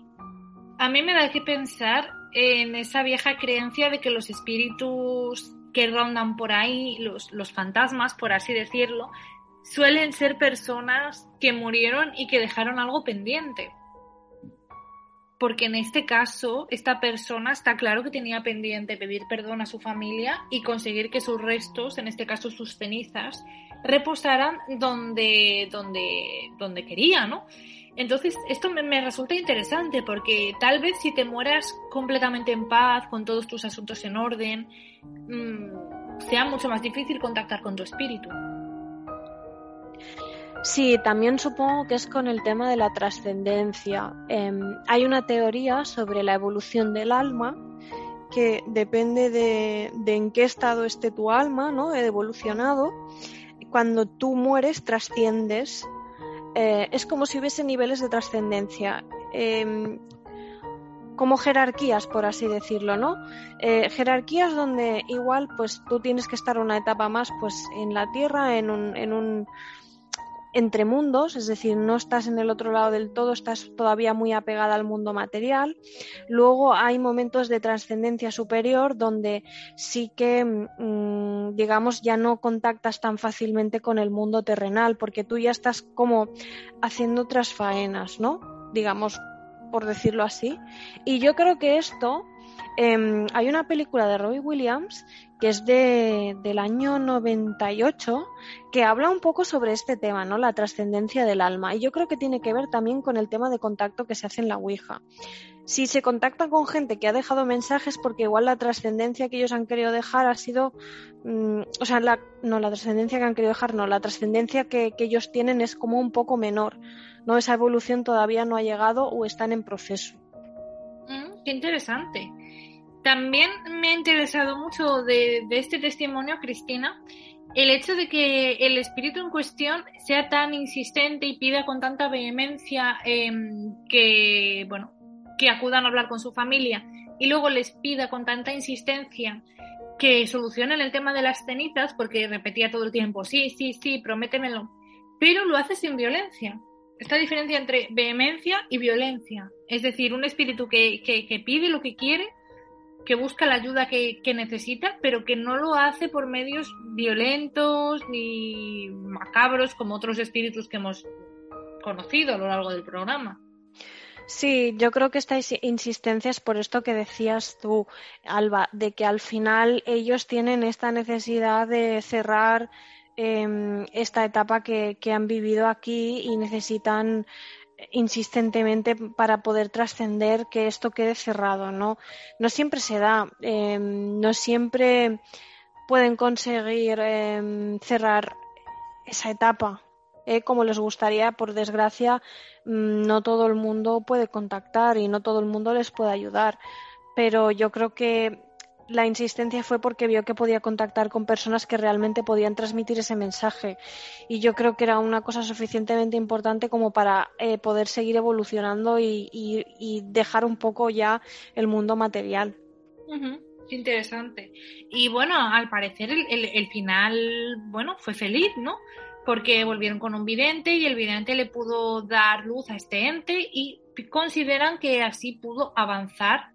A mí me da que pensar en esa vieja creencia de que los espíritus que rondan por ahí, los, los fantasmas, por así decirlo, suelen ser personas que murieron y que dejaron algo pendiente. Porque en este caso, esta persona está claro que tenía pendiente pedir perdón a su familia y conseguir que sus restos, en este caso sus cenizas, reposaran donde, donde, donde quería, ¿no? Entonces, esto me, me, resulta interesante porque tal vez si te mueras completamente en paz, con todos tus asuntos en orden, mmm, sea mucho más difícil contactar con tu espíritu. Sí, también supongo que es con el tema de la trascendencia. Eh, hay una teoría sobre la evolución del alma que depende de, de, en qué estado esté tu alma, ¿no? Evolucionado. Cuando tú mueres, trasciendes eh, es como si hubiese niveles de trascendencia. Eh, como jerarquías, por así decirlo, ¿no? Eh, jerarquías donde igual, pues tú tienes que estar una etapa más, pues en la Tierra, en un, en un entre mundos, es decir, no estás en el otro lado del todo, estás todavía muy apegada al mundo material. Luego hay momentos de trascendencia superior donde sí que, mmm, digamos, ya no contactas tan fácilmente con el mundo terrenal, porque tú ya estás como haciendo otras faenas, ¿no? Digamos, por decirlo así. Y yo creo que esto eh, hay una película de Robbie Williams que es de, del año 98, que habla un poco sobre este tema, ¿no? La trascendencia del alma. Y yo creo que tiene que ver también con el tema de contacto que se hace en la Ouija. Si se contacta con gente que ha dejado mensajes, porque igual la trascendencia que ellos han querido dejar ha sido, mmm, o sea, la, no, la trascendencia que han querido dejar, no, la trascendencia que, que ellos tienen es como un poco menor, ¿no? Esa evolución todavía no ha llegado o están en proceso. Mm, qué interesante. También me ha interesado mucho de, este testimonio, Cristina, el hecho de que el espíritu en cuestión sea tan insistente y pida con tanta vehemencia eh, que, bueno, que acudan a hablar con su familia y luego les pida con tanta insistencia que solucionen el tema de las cenizas, porque repetía todo el tiempo, sí, sí, sí, prométemelo, pero lo hace sin violencia. Esta diferencia entre vehemencia y violencia. Es decir, un espíritu que, que pide lo que quiere, que busca la ayuda que, que, necesita, pero que no lo hace por medios violentos ni macabros como otros espíritus que hemos conocido a lo largo del programa. Sí, yo creo que esta insistencia es por esto que decías tú, Alba, de que al final ellos tienen esta necesidad de cerrar eh, esta etapa que, que han vivido aquí y necesitan insistentemente para poder trascender que esto quede cerrado, ¿no? No siempre se da, eh, no siempre pueden conseguir eh, cerrar esa etapa eh, como les gustaría, por desgracia, mm, no todo el mundo puede contactar y no todo el mundo les puede ayudar. Pero yo creo que la insistencia fue porque vio que podía contactar con personas que realmente podían transmitir ese mensaje. Y yo creo que era una cosa suficientemente importante como para eh, poder seguir evolucionando y, dejar un poco ya el mundo material. Interesante. Y bueno, al parecer el, el, el, final, bueno, fue feliz, ¿no? Porque volvieron con un vidente y el vidente le pudo dar luz a este ente y consideran que así pudo avanzar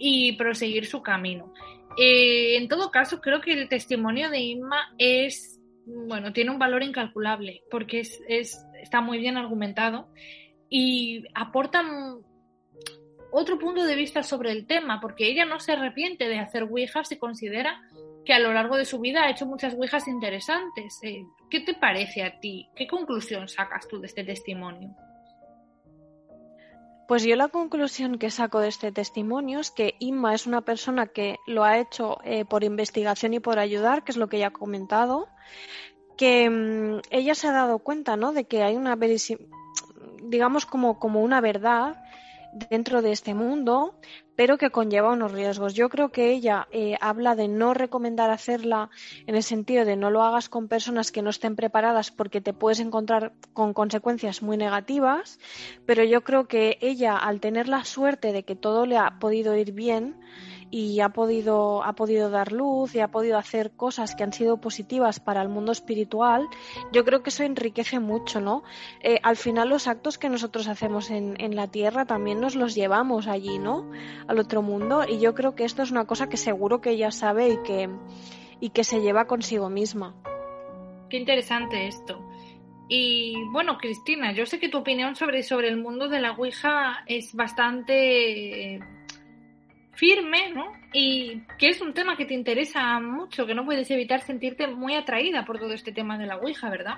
y proseguir su camino. Eh, en todo caso, creo que el testimonio de Inma es, bueno, tiene un valor incalculable porque es, es está muy bien argumentado y aporta otro punto de vista sobre el tema, porque ella no se arrepiente de hacer Ouijas y considera que a lo largo de su vida ha hecho muchas Ouijas interesantes. Eh, ¿Qué te parece a ti? ¿Qué conclusión sacas tú de este testimonio? Pues yo la conclusión que saco de este testimonio es que Inma es una persona que lo ha hecho eh, por investigación y por ayudar, que es lo que ella ha comentado, que mm, ella se ha dado cuenta, ¿no? De que hay una digamos como, como una verdad dentro de este mundo, pero que conlleva unos riesgos. Yo creo que ella eh, habla de no recomendar hacerla en el sentido de no lo hagas con personas que no estén preparadas porque te puedes encontrar con consecuencias muy negativas, pero yo creo que ella, al tener la suerte de que todo le ha podido ir bien, y ha podido, ha podido dar luz y ha podido hacer cosas que han sido positivas para el mundo espiritual, yo creo que eso enriquece mucho, ¿no? Eh, al final los actos que nosotros hacemos en, en la tierra también nos los llevamos allí, ¿no? Al otro mundo y yo creo que esto es una cosa que seguro que ella sabe y que, y que se lleva consigo misma. Qué interesante esto. Y bueno, Cristina, yo sé que tu opinión sobre, sobre el mundo de la Ouija es bastante firme, ¿no? Y que es un tema que te interesa mucho, que no puedes evitar sentirte muy atraída por todo este tema de la Ouija, ¿verdad?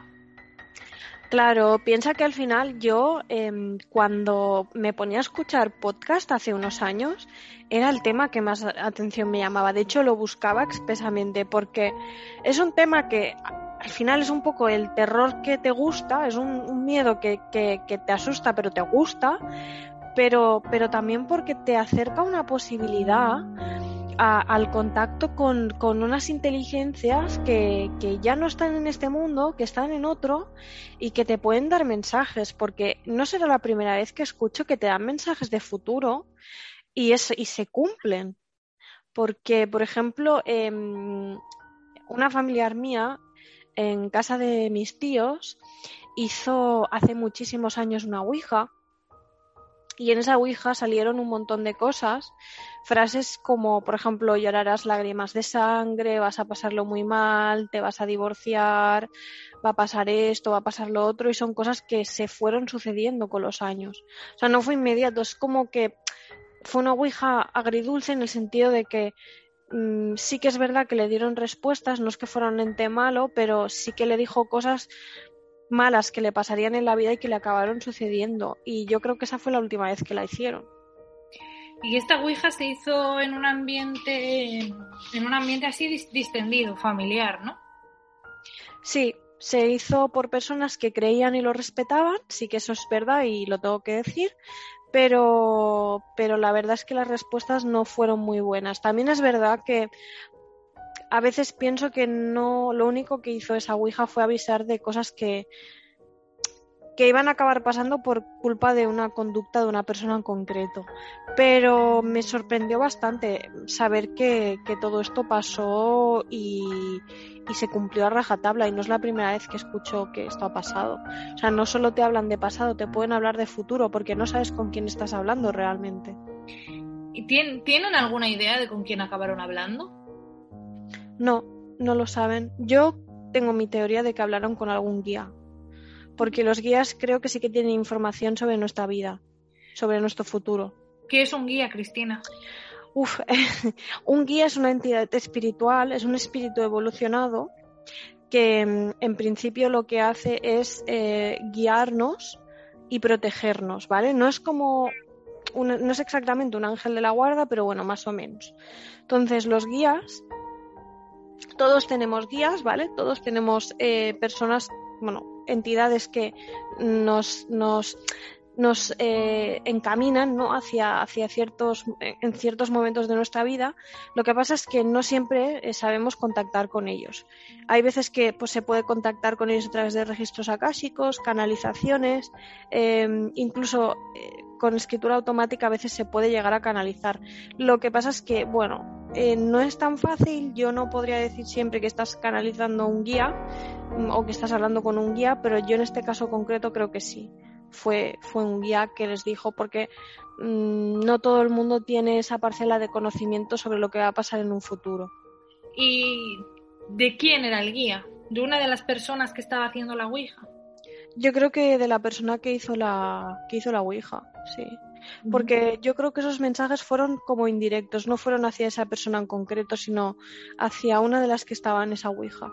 Claro, piensa que al final yo em, cuando me ponía a escuchar podcast hace unos años era el tema que más atención me llamaba. De hecho lo buscaba expresamente porque es un tema que al final es un poco el terror que te gusta, es un, miedo que, que, te asusta pero te gusta, pero, pero también porque te acerca una posibilidad al contacto con, con unas inteligencias que, que, ya no están en este mundo, que están en otro y que te pueden dar mensajes, porque no será la primera vez que escucho que te dan mensajes de futuro y, es, y se cumplen. Porque, por ejemplo, em, una familiar mía en casa de mis tíos hizo hace muchísimos años una Ouija y en esa Ouija salieron un montón de cosas, frases como, por ejemplo, llorarás lágrimas de sangre, vas a pasarlo muy mal, te vas a divorciar, va a pasar esto, va a pasar lo otro, y son cosas que se fueron sucediendo con los años. O sea, no fue inmediato, es como que fue una Ouija agridulce en el sentido de que mm, sí que es verdad que le dieron respuestas, no es que fuera un ente malo, pero sí que le dijo cosas malas que le pasarían en la vida y que le acabaron sucediendo. Y yo creo que esa fue la última vez que la hicieron. Y esta Ouija se hizo en un ambiente, en un ambiente así distendido, familiar, ¿no? Sí, se hizo por personas que creían y lo respetaban, sí que eso es verdad y lo tengo que decir, pero, pero la verdad es que las respuestas no fueron muy buenas. También es verdad que a veces pienso que no, lo único que hizo esa Ouija fue avisar de cosas que, que iban a acabar pasando por culpa de una conducta de una persona en concreto. Pero me sorprendió bastante saber que, todo esto pasó y, y, se cumplió a rajatabla y no es la primera vez que escucho que esto ha pasado. O sea, no solo te hablan de pasado, te pueden hablar de futuro porque no sabes con quién estás hablando realmente. ¿Y tienen alguna idea de con quién acabaron hablando? No, no lo saben. Yo tengo mi teoría de que hablaron con algún guía, porque los guías creo que sí que tienen información sobre nuestra vida, sobre nuestro futuro. ¿Qué es un guía, Cristina? Uf, un guía es una entidad espiritual, es un espíritu evolucionado que mm, en principio lo que hace es eh, guiarnos y protegernos, ¿vale? No es como no es exactamente un ángel de la guarda, pero bueno, más o menos. Entonces, los guías todos tenemos guías, ¿vale? Todos tenemos eh, personas, bueno, entidades que nos, nos, nos eh, encaminan ¿no? hacia, hacia ciertos, en ciertos momentos de nuestra vida. Lo que pasa es que no siempre eh, sabemos contactar con ellos. Hay veces que pues, se puede contactar con ellos a través de registros akáshicos, canalizaciones, incluso con escritura automática a veces se puede llegar a canalizar. Lo que pasa es que, bueno, eh, no es tan fácil. Yo no podría decir siempre que estás canalizando un guía mm, o que estás hablando con un guía, pero yo en este caso concreto creo que sí. fue, fue un guía que les dijo porque mm, no todo el mundo tiene esa parcela de conocimiento sobre lo que va a pasar en un futuro. ¿Y de quién era el guía? ¿De una de las personas que estaba haciendo la Ouija? Yo creo que de la persona que hizo la, que hizo la Ouija, sí. Porque yo creo que esos mensajes fueron como indirectos, no fueron hacia esa persona en concreto, sino hacia una de las que estaba en esa Ouija.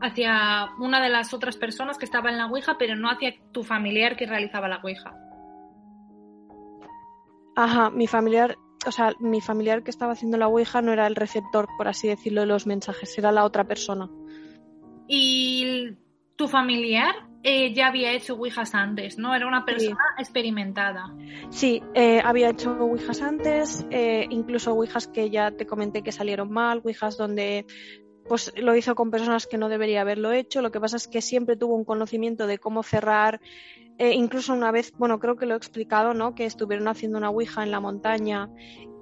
Hacia una de las otras personas que estaba en la Ouija, pero no hacia tu familiar que realizaba la Ouija. Ajá, mi familiar, o sea, mi familiar que estaba haciendo la Ouija no era el receptor, por así decirlo, de los mensajes, era la otra persona. ¿Y tu familiar eh, ya había hecho Ouijas antes, ¿no? Era una persona experimentada. Sí, eh, había hecho Ouijas antes, eh, incluso Ouijas que ya te comenté que salieron mal, Ouijas donde pues lo hizo con personas que no debería haberlo hecho. Lo que pasa es que siempre tuvo un conocimiento de cómo cerrar. incluso una vez, bueno, creo que lo he explicado, ¿no? Que estuvieron haciendo una ouija en la montaña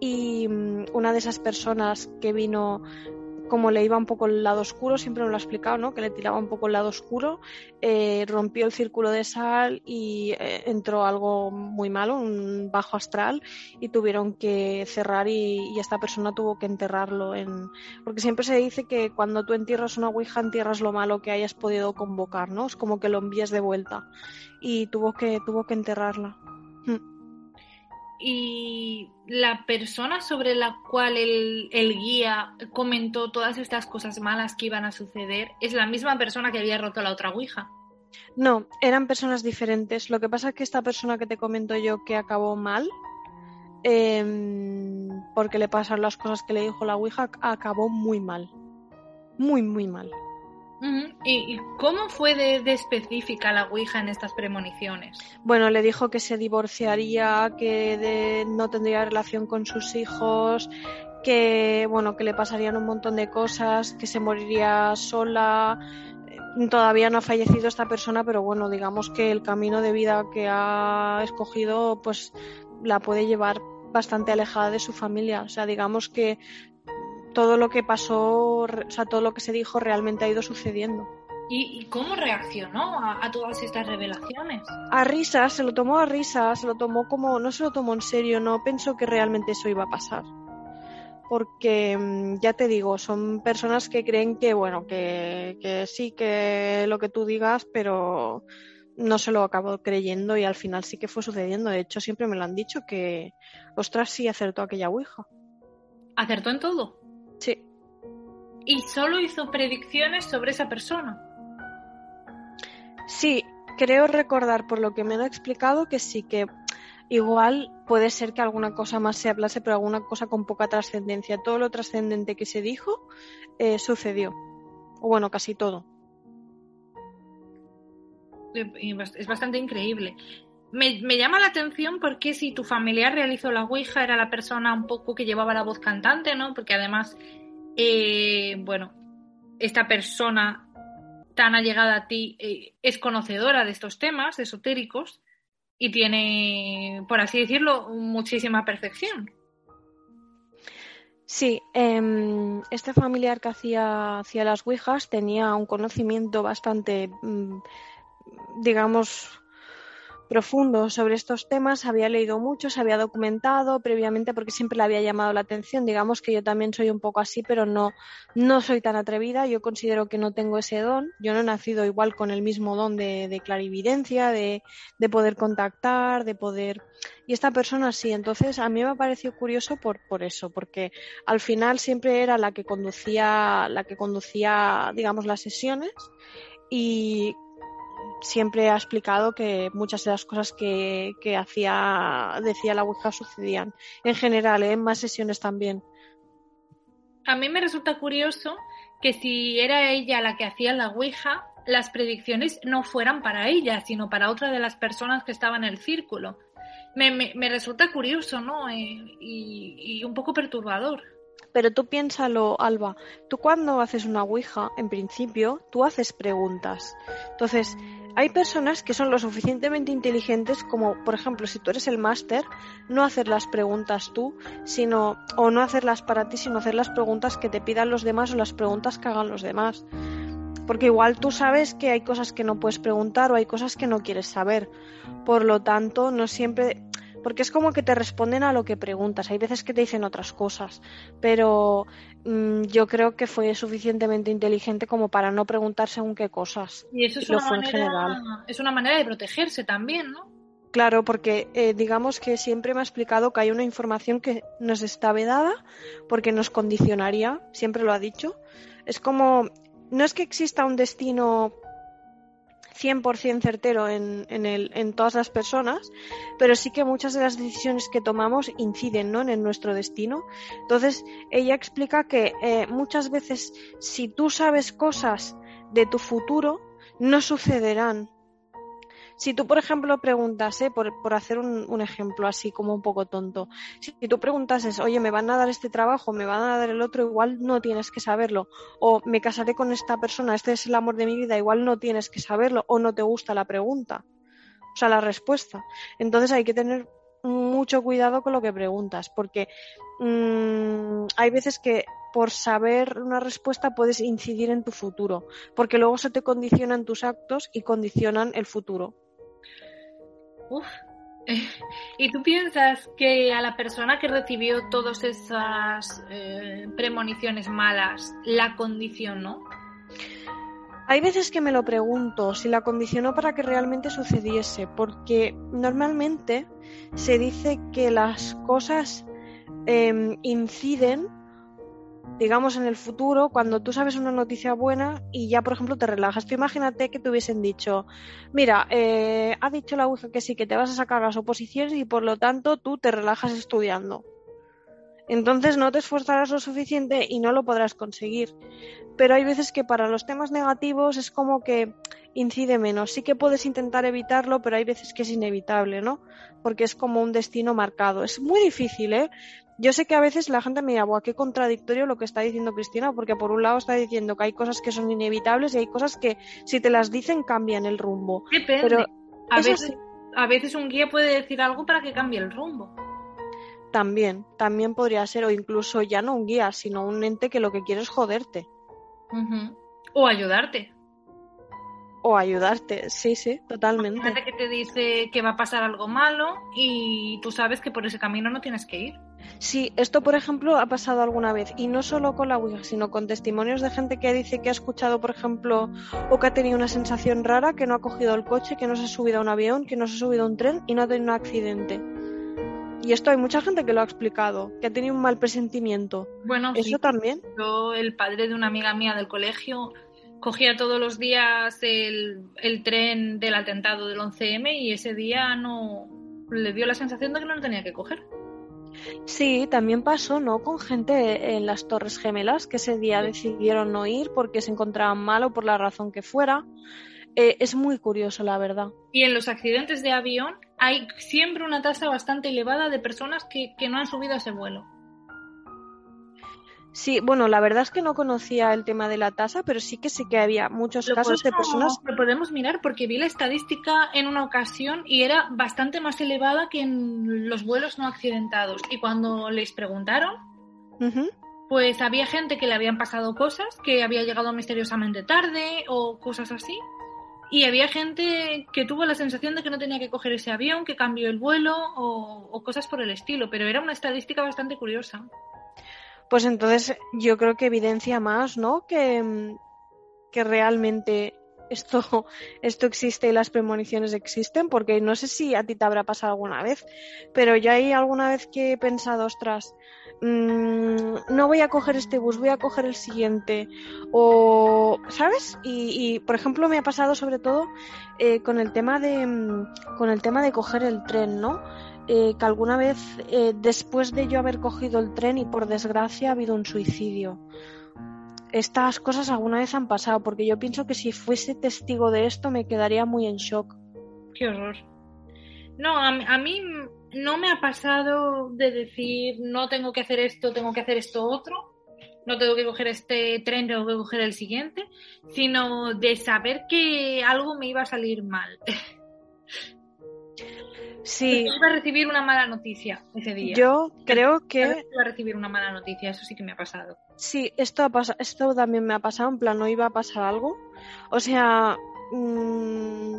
y mm, una de esas personas que vino como le iba un poco el lado oscuro, siempre me lo ha explicado, ¿no? Que le tiraba un poco el lado oscuro, eh, rompió el círculo de sal y eh, entró algo muy malo, un bajo astral, y tuvieron que cerrar y, esta persona tuvo que enterrarlo en... Porque siempre se dice que cuando tú entierras una ouija, entierras lo malo que hayas podido convocar, ¿no? Es como que lo envías de vuelta. Y tuvo que, tuvo que enterrarla. Mm y la persona sobre la cual el, guía comentó todas estas cosas malas que iban a suceder es la misma persona que había roto la otra Ouija. No, eran personas diferentes. Lo que pasa es que esta persona que te comento yo que acabó mal, em, porque le pasaron las cosas que le dijo la Ouija, acabó muy mal. Muy, muy mal. ¿Y, cómo fue de, específica la Ouija en estas premoniciones? Bueno, le dijo que se divorciaría, que no tendría relación con sus hijos, que bueno, que le pasarían un montón de cosas, que se moriría sola. Todavía no ha fallecido esta persona, pero bueno, digamos que el camino de vida que ha escogido, pues la puede llevar bastante alejada de su familia. O sea, digamos que todo lo que pasó, o sea, todo lo que se dijo realmente ha ido sucediendo. ¿Y, cómo reaccionó a, todas estas revelaciones? A risas, se lo tomó a risas, se lo tomó como, no se lo tomó en serio, no pensó que realmente eso iba a pasar. Porque, mm, ya te digo, son personas que creen que, bueno, que, que sí, que lo que tú digas, pero no se lo acabó creyendo y al final sí que fue sucediendo. De hecho, siempre me lo han dicho que, ostras, sí acertó aquella Ouija. ¿Acertó en todo? ¿Y solo hizo predicciones sobre esa persona? Sí, creo recordar por lo que me ha explicado que sí que igual puede ser que alguna cosa más se hablase, pero alguna cosa con poca trascendencia. Todo lo trascendente que se dijo eh, sucedió. O bueno, casi todo. Es bastante increíble. Me, me, llama la atención porque si tu familiar realizó la Ouija era la persona un poco que llevaba la voz cantante, ¿no? Porque además, eh, bueno, esta persona tan allegada a ti eh, es conocedora de estos temas esotéricos y tiene, por así decirlo, muchísima percepción. Sí, eh, este familiar que hacía, hacía las Ouijas tenía un conocimiento bastante, mm, digamos, profundo sobre estos temas, había leído mucho, se había documentado previamente porque siempre le había llamado la atención. Digamos que yo también soy un poco así, pero no, no soy tan atrevida. Yo considero que no tengo ese don. Yo no he nacido igual con el mismo don de, clarividencia, de, de, poder contactar, de poder. Y esta persona sí. Entonces a mí me ha parecido curioso por, por eso, porque al final siempre era la que conducía, la que conducía, digamos, las sesiones y siempre ha explicado que muchas de las cosas que, hacía, decía la Ouija sucedían. En general, ¿eh? en más sesiones también. A mí me resulta curioso que si era ella la que hacía la Ouija, las predicciones no fueran para ella, sino para otra de las personas que estaban en el círculo. Me, me, resulta curioso, ¿no? Eh, y un poco perturbador. Pero tú piénsalo, Alba, tú cuando haces una Ouija, en principio, tú haces preguntas. Entonces, hay personas que son lo suficientemente inteligentes como, por ejemplo, si tú eres el máster, no hacer las preguntas tú, sino, o no hacerlas para ti, sino hacer las preguntas que te pidan los demás o las preguntas que hagan los demás. Porque igual tú sabes que hay cosas que no puedes preguntar o hay cosas que no quieres saber. Por lo tanto, no siempre porque es como que te responden a lo que preguntas. Hay veces que te dicen otras cosas, pero mm, yo creo que fue suficientemente inteligente como para no preguntar según qué cosas. Y eso es, una, manera, es una manera de protegerse también, ¿no? Claro, porque eh, digamos que siempre me ha explicado que hay una información que nos está vedada porque nos condicionaría, siempre lo ha dicho. Es como, no es que exista un destino 100% certero en, en, el, en todas las personas, pero sí que muchas de las decisiones que tomamos inciden ¿no? en nuestro destino. Entonces, ella explica que eh, muchas veces si tú sabes cosas de tu futuro, no sucederán si tú, por ejemplo, preguntas, ¿eh? por, hacer un, ejemplo así como un poco tonto, si tú preguntases, oye, me van a dar este trabajo, me van a dar el otro, igual no tienes que saberlo, o me casaré con esta persona, este es el amor de mi vida, igual no tienes que saberlo, o no te gusta la pregunta, o sea, la respuesta. Entonces hay que tener mucho cuidado con lo que preguntas, porque mm, hay veces que por saber una respuesta puedes incidir en tu futuro, porque luego se te condicionan tus actos y condicionan el futuro. ¿Y tú piensas que a la persona que recibió todas esas eh, premoniciones malas la condicionó? Hay veces que me lo pregunto si la condicionó para que realmente sucediese, porque normalmente se dice que las cosas em, inciden digamos, en el futuro, cuando tú sabes una noticia buena y ya, por ejemplo, te relajas. Tú imagínate que te hubiesen dicho, mira, eh, ha dicho la UJA que sí, que te vas a sacar las oposiciones y por lo tanto tú te relajas estudiando. Entonces no te esforzarás lo suficiente y no lo podrás conseguir. Pero hay veces que para los temas negativos es como que incide menos. Sí que puedes intentar evitarlo, pero hay veces que es inevitable, ¿no? Porque es como un destino marcado. Es muy difícil, ¿eh? Yo sé que a veces la gente me dirá, qué contradictorio lo que está diciendo Cristina, porque por un lado está diciendo que hay cosas que son inevitables y hay cosas que si te las dicen cambian el rumbo. Pero a veces, a veces un guía puede decir algo para que cambie el rumbo. También, también podría ser, o incluso ya no un guía, sino un ente que lo que quiere es joderte. O ayudarte. O ayudarte, sí, sí, totalmente. Gente que te dice que va a pasar algo malo y tú sabes que por ese camino no tienes que ir. Sí, esto por ejemplo ha pasado alguna vez y no solo con la Ouija, sino con testimonios de gente que dice que ha escuchado, por ejemplo, o que ha tenido una sensación rara, que no ha cogido el coche, que no se ha subido a un avión, que no se ha subido a un tren y no ha tenido un accidente. Y esto hay mucha gente que lo ha explicado, que ha tenido un mal presentimiento. Bueno, eso también. Yo, el padre de una amiga mía del colegio, cogía todos los días el, el tren del atentado del 11M y ese día no le dio la sensación de que no lo tenía que coger. Sí, también pasó, ¿no? Con gente en las Torres Gemelas que ese día decidieron no ir porque se encontraban mal o por la razón que fuera. Eh, es muy curioso, la verdad. Y en los accidentes de avión hay siempre una tasa bastante elevada de personas que, que no han subido a ese vuelo. Sí, bueno, la verdad es que no conocía el tema de la tasa, pero sí que sé que había muchos casos de personas. Lo podemos mirar porque vi la estadística en una ocasión y era bastante más elevada que en los vuelos no accidentados. Y cuando les preguntaron, pues había gente que le habían pasado cosas, que había llegado misteriosamente tarde o cosas así. Y había gente que tuvo la sensación de que no tenía que coger ese avión, que cambió el vuelo o, o cosas por el estilo. Pero era una estadística bastante curiosa pues entonces yo creo que evidencia más, ¿no? Que, que realmente esto, esto existe y las premoniciones existen, porque no sé si a ti te habrá pasado alguna vez, pero yo hay alguna vez que he pensado, ostras, mmm, no voy a coger este bus, voy a coger el siguiente, o, ¿sabes? Y, y por ejemplo, me ha pasado sobre todo eh, con el tema de, mm, con el tema de coger el tren, ¿no? Eh, que alguna vez, eh, después de yo haber cogido el tren y por desgracia ha habido un suicidio. Estas cosas alguna vez han pasado, porque yo pienso que si fuese testigo de esto me quedaría muy en shock. Qué horror. No, a, a mí no me ha pasado de decir no tengo que hacer esto, tengo que hacer esto otro, no tengo que coger este tren, tengo que coger el siguiente, sino de saber que algo me iba a salir mal. Sí. Iba a recibir una mala noticia ese día. Yo creo que Iba a recibir una mala noticia, eso sí que me ha pasado. sí, esto, ha pas- esto también me ha pasado, en plan, no iba a pasar algo. O sea, mm,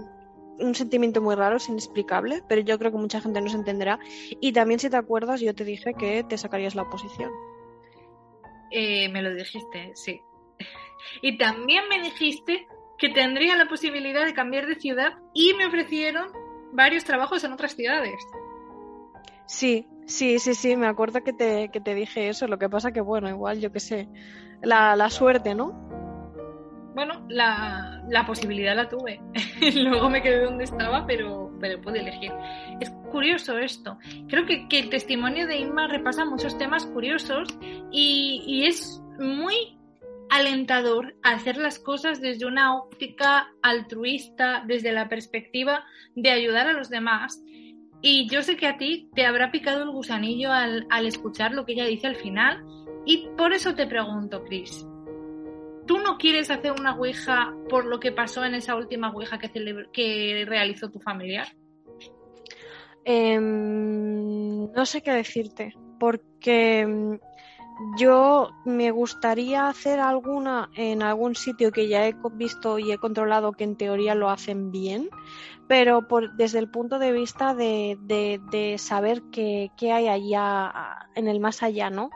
un sentimiento muy raro, es inexplicable, pero yo creo que mucha gente no se entenderá. Y también, si te acuerdas, yo te dije que te sacarías la oposición. Eh, me lo dijiste, sí. Y también me dijiste que tendría la posibilidad de cambiar de ciudad y me ofrecieron varios trabajos en otras ciudades. Sí, sí, sí, sí, me acuerdo que te, que te dije eso. Lo que pasa que, bueno, igual, yo qué sé, la, la suerte, ¿no? Bueno, la, la posibilidad la tuve. Luego me quedé donde estaba, pero, pero pude elegir. Es curioso esto. Creo que, que el testimonio de Inma repasa muchos temas curiosos y, y es muy alentador hacer las cosas desde una óptica altruista, desde la perspectiva de ayudar a los demás. Y yo sé que a ti te habrá picado el gusanillo al, al escuchar lo que ella dice al final. Y por eso te pregunto, Chris, ¿tú no quieres hacer una ouija por lo que pasó en esa última ouija que, que realizó tu familiar? Em, no sé qué decirte, porque em, yo me gustaría hacer alguna en algún sitio que ya he visto y he controlado que en teoría lo hacen bien, pero por, desde el punto de vista de, de- de saber qué, qué hay allá en el más allá, ¿no?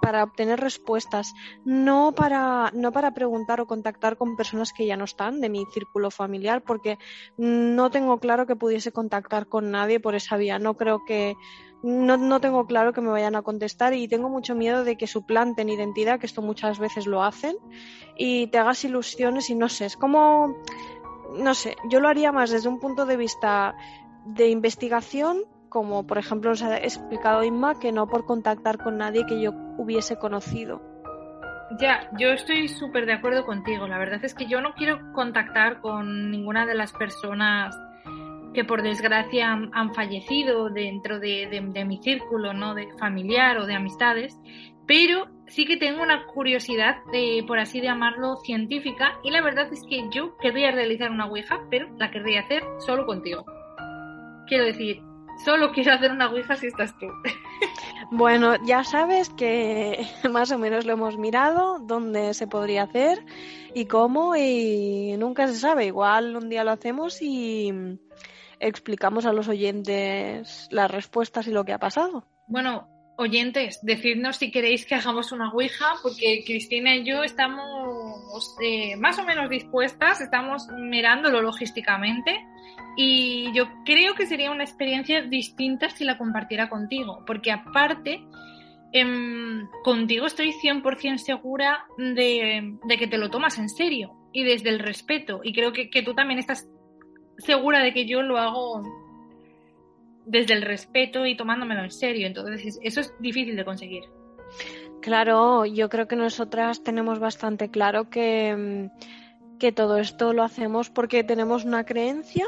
para obtener respuestas, no para, no para preguntar o contactar con personas que ya no están de mi círculo familiar, porque no tengo claro que pudiese contactar con nadie por esa vía. No creo que, no, no tengo claro que me vayan a contestar y tengo mucho miedo de que suplanten identidad, que esto muchas veces lo hacen, y te hagas ilusiones y no sé, es como, no sé, yo lo haría más desde un punto de vista de investigación como por ejemplo nos ha explicado Inma, que no por contactar con nadie que yo hubiese conocido. Ya, yo estoy súper de acuerdo contigo. La verdad es que yo no quiero contactar con ninguna de las personas que por desgracia han, han fallecido dentro de, de- de mi círculo, ¿no? De familiar o de amistades, pero sí que tengo una curiosidad, de, por así llamarlo, científica, y la verdad es que yo querría realizar una ouija, pero la querría hacer solo contigo. Quiero decir, solo quiero hacer una ouija si estás tú. Bueno, ya sabes que más o menos lo hemos mirado, dónde se podría hacer y cómo, y nunca se sabe. Igual un día lo hacemos y explicamos a los oyentes las respuestas y lo que ha pasado. Bueno, oyentes, decidnos si queréis que hagamos una ouija, porque Cristina y yo estamos eh, más o menos dispuestas, estamos mirándolo logísticamente y yo creo que sería una experiencia distinta si la compartiera contigo, porque aparte, em, contigo estoy 100% segura de, de que te lo tomas en serio y desde el respeto, y creo que, que tú también estás segura de que yo lo hago desde el respeto y tomándomelo en serio. Entonces, es- eso es difícil de conseguir. Claro, yo creo que nosotras tenemos bastante claro que, que todo esto lo hacemos porque tenemos una creencia.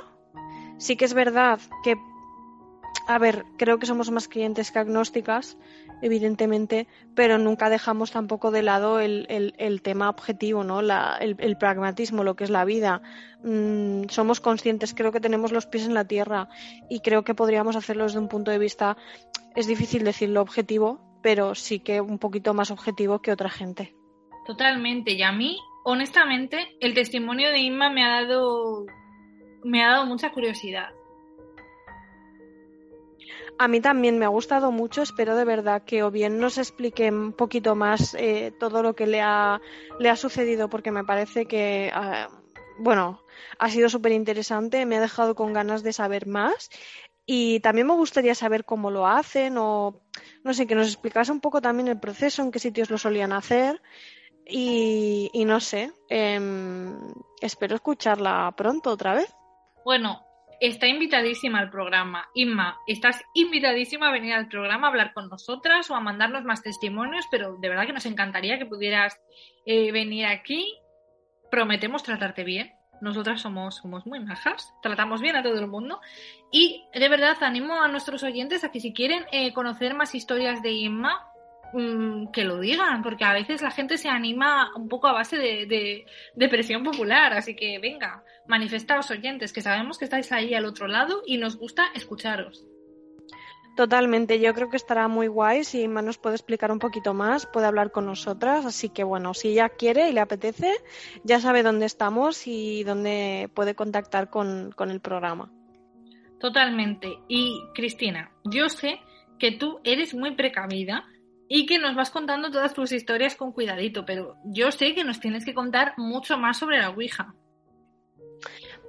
Sí que es verdad que, a ver, creo que somos más creyentes que agnósticas, evidentemente, pero nunca dejamos tampoco de lado el, el- tema objetivo, ¿no? La- el, el pragmatismo, lo que es la vida. Mm, somos conscientes, creo que tenemos los pies en la tierra y creo que podríamos hacerlo desde un punto de vista, es difícil decirlo objetivo, pero sí que un poquito más objetivo que otra gente. Totalmente. Y a mí, honestamente, el testimonio de Inma me ha dado, me ha dado mucha curiosidad. A mí también me ha gustado mucho, espero de verdad que o bien nos explique un poquito más eh, todo lo que le ha, le ha sucedido, porque me parece que, ah, bueno, ha sido súper interesante, me ha dejado con ganas de saber más y también me gustaría saber cómo lo hacen o, no sé, que nos explicase un poco también el proceso, en qué sitios lo solían hacer y, no sé, em, espero escucharla pronto otra vez. Bueno, está invitadísima al programa. Inma, estás invitadísima a venir al programa a hablar con nosotras o a mandarnos más testimonios, pero de verdad que nos encantaría que pudieras eh, venir aquí. Prometemos tratarte bien. Nosotras somos, somos muy majas, tratamos bien a todo el mundo. Y de verdad animo a nuestros oyentes a que si quieren eh, conocer más historias de Inma, mm, que lo digan, porque a veces la gente se anima un poco a base de, de, presión popular. Así que venga, manifestaos oyentes, que sabemos que estáis ahí al otro lado y nos gusta escucharos. Totalmente, yo creo que estará muy guay. Si Inma nos puede explicar un poquito más, puede hablar con nosotras. Así que bueno, si ella quiere y le apetece, ya sabe dónde estamos y dónde puede contactar con, con el programa. Totalmente. Y Cristina, yo sé que tú eres muy precavida y que nos vas contando todas tus historias con cuidadito, pero yo sé que nos tienes que contar mucho más sobre la Ouija.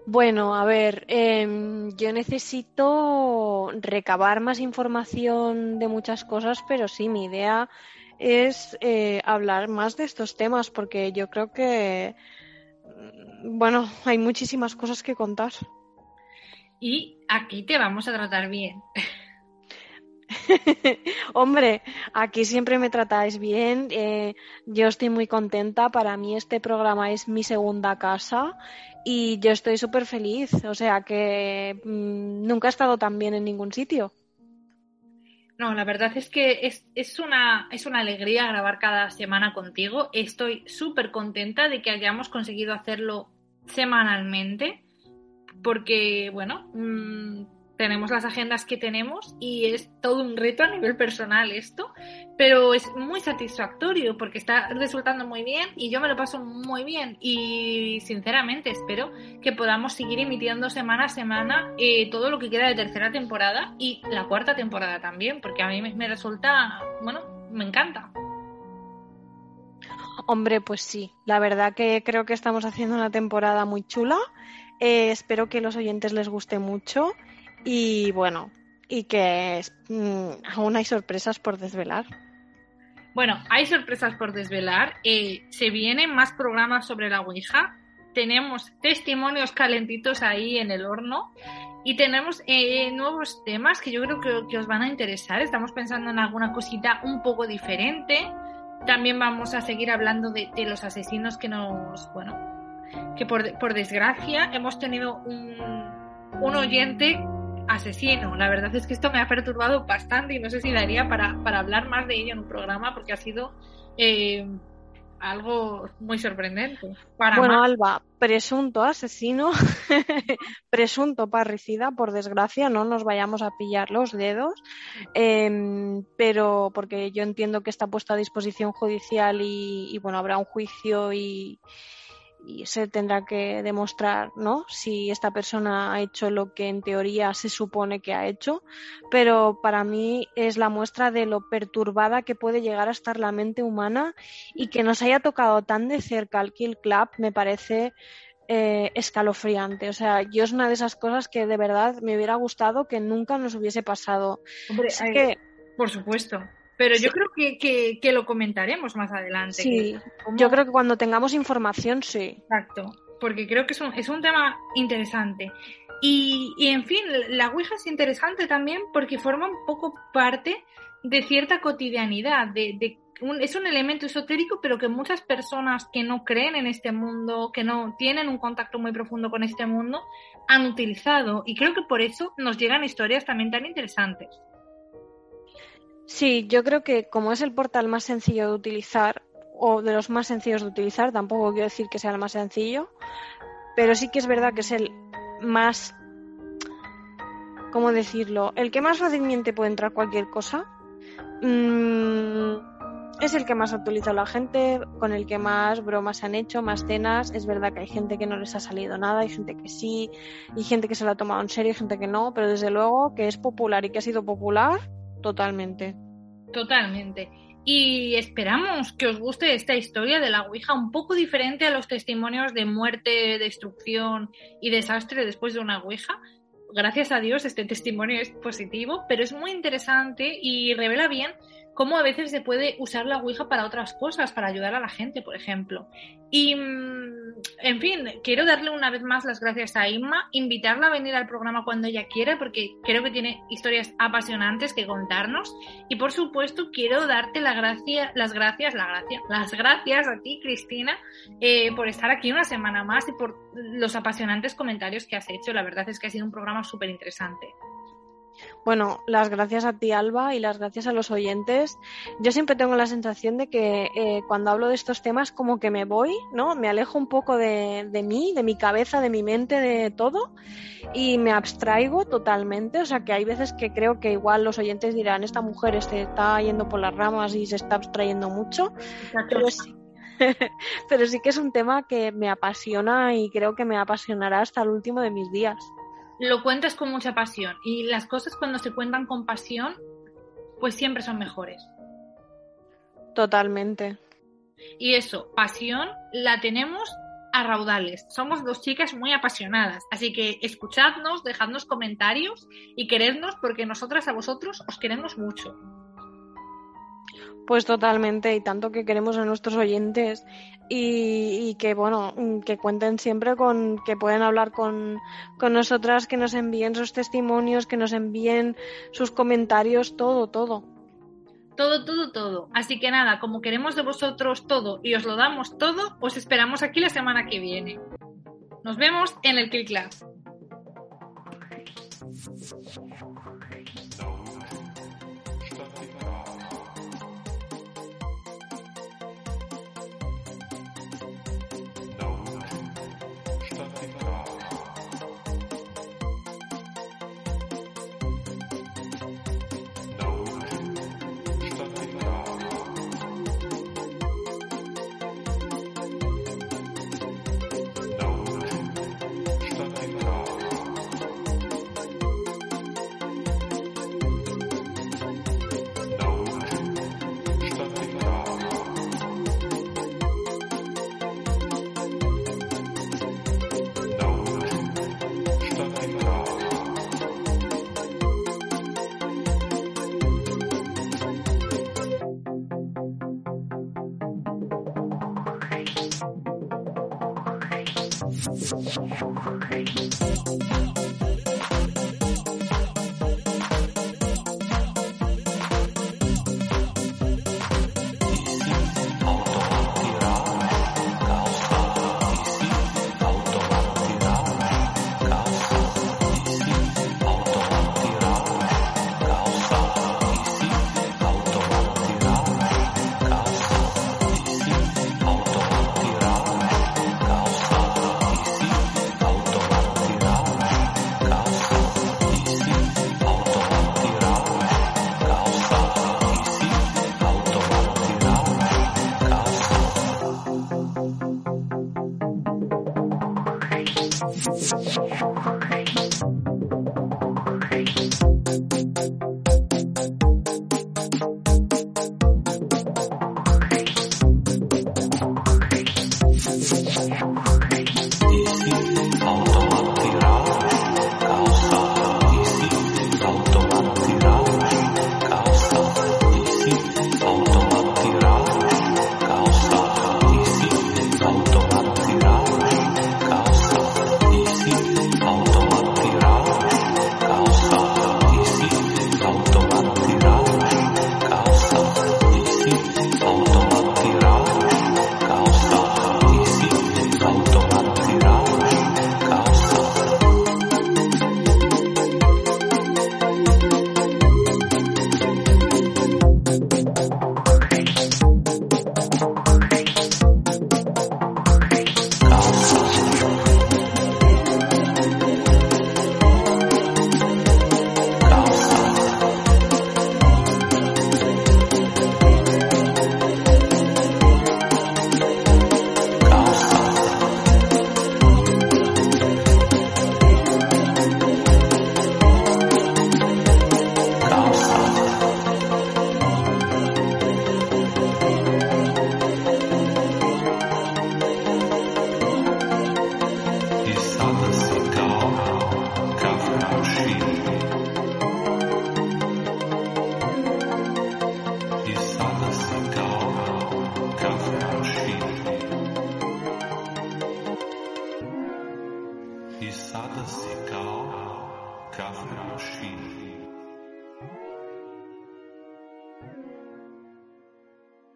Bueno, a ver, em, yo necesito recabar más información de muchas cosas, pero sí, mi idea es eh, hablar más de estos temas porque yo creo que, mm, bueno, hay muchísimas cosas que contar y aquí te vamos a tratar bien. Hombre, aquí siempre me tratáis bien. Eh, yo estoy muy contenta. Para mí este programa es mi segunda casa y yo estoy súper feliz. O sea que mm, nunca he estado tan bien en ningún sitio. No, la verdad es que es, es, una, es una alegría grabar cada semana contigo. Estoy súper contenta de que hayamos conseguido hacerlo semanalmente porque, bueno, mm, tenemos las agendas que tenemos y es todo un reto a nivel personal esto, pero es muy satisfactorio porque está resultando muy bien y yo me lo paso muy bien. Y sinceramente espero que podamos seguir emitiendo semana a semana eh, todo lo que queda de tercera temporada y la cuarta temporada también, porque a mí me resulta, bueno, me encanta. Hombre, pues sí, la verdad que creo que estamos haciendo una temporada muy chula. Eh, espero que los oyentes les guste mucho y bueno, y que mm, aún hay sorpresas por desvelar. Bueno, hay sorpresas por desvelar. Eh, se vienen más programas sobre la Ouija. Tenemos testimonios calentitos ahí en el horno. Y tenemos eh, nuevos temas que yo creo que, os van a interesar. Estamos pensando en alguna cosita un poco diferente. También vamos a seguir hablando de, de los asesinos que nos, bueno, que por, desgracia hemos tenido un, oyente asesino. La verdad es que esto me ha perturbado bastante y no sé si daría para, para hablar más de ello en un programa porque ha sido eh, algo muy sorprendente. bueno, Alba, presunto asesino, presunto parricida, por desgracia, no nos vayamos a pillar los dedos, em, pero porque yo entiendo que está puesto a disposición judicial y bueno, habrá un juicio y y se tendrá que demostrar ¿no? si esta persona ha hecho lo que en teoría se supone que ha hecho, pero para mí es la muestra de lo perturbada que puede llegar a estar la mente humana y que nos haya tocado tan de cerca el Kill Club me parece eh, escalofriante. O sea, yo es una de esas cosas que de verdad me hubiera gustado que nunca nos hubiese pasado. Hombre, que... por supuesto. Pero yo creo que, que, lo comentaremos más adelante. Sí, yo creo que cuando tengamos información, sí. Exacto, porque creo que es un, es un tema interesante. Y, y, en fin, la Ouija es interesante también porque forma un poco parte de cierta cotidianidad, de, de un, es un elemento esotérico, pero que muchas personas que no creen en este mundo, que no tienen un contacto muy profundo con este mundo, han utilizado. Y creo que por eso nos llegan historias también tan interesantes. Sí, yo creo que como es el portal más sencillo de utilizar, o de los más sencillos de utilizar, tampoco quiero decir que sea el más sencillo, pero sí que es verdad que es el más, ¿cómo decirlo? El que más fácilmente puede entrar cualquier cosa. Mm, es el que más ha utilizado la gente, con el que más bromas se han hecho, más cenas. Es verdad que hay gente que no les ha salido nada, hay gente que sí, y gente que se lo ha tomado en serio, y gente que no, pero desde luego que es popular y que ha sido popular, Totalmente. Totalmente. Y esperamos que os guste esta historia de la Ouija, un poco diferente a los testimonios de muerte, destrucción y desastre después de una Ouija. Gracias a Dios este testimonio es positivo, pero es muy interesante y revela bien cómo a veces se puede usar la Ouija para otras cosas, para ayudar a la gente, por ejemplo. Y, mm, en fin, quiero darle una vez más las gracias a Inma, invitarla a venir al programa cuando ella quiera, porque creo que tiene historias apasionantes que contarnos. Y por supuesto, quiero darte la gracia, las gracias, la gracia, las gracias a ti, Cristina, eh, por estar aquí una semana más y por los apasionantes comentarios que has hecho. La verdad es que ha sido un programa súper interesante. Bueno, las gracias a ti, Alba, y las gracias a los oyentes. Yo siempre tengo la sensación de que eh, cuando hablo de estos temas como que me voy, ¿no? Me alejo un poco de, de, mí, de mi cabeza, de mi mente, de todo, y me abstraigo totalmente. O sea que hay veces que creo que igual los oyentes dirán, esta mujer se está yendo por las ramas y se está abstrayendo mucho. Pero sí, pero sí que es un tema que me apasiona y creo que me apasionará hasta el último de mis días lo cuentas con mucha pasión y las cosas cuando se cuentan con pasión, pues siempre son mejores. Totalmente. Y eso, pasión, la tenemos a raudales. Somos dos chicas muy apasionadas, así que escuchadnos, dejadnos comentarios y querednos porque nosotras a vosotros os queremos mucho. Pues totalmente, y tanto que queremos a nuestros oyentes y, que, bueno, que cuenten siempre con que pueden hablar con, con nosotras, que nos envíen sus testimonios, que nos envíen sus comentarios, todo, todo. Todo, todo, todo. Así que nada, como queremos de vosotros todo y os lo damos todo, os esperamos aquí la semana que viene. Nos vemos en el Click Class.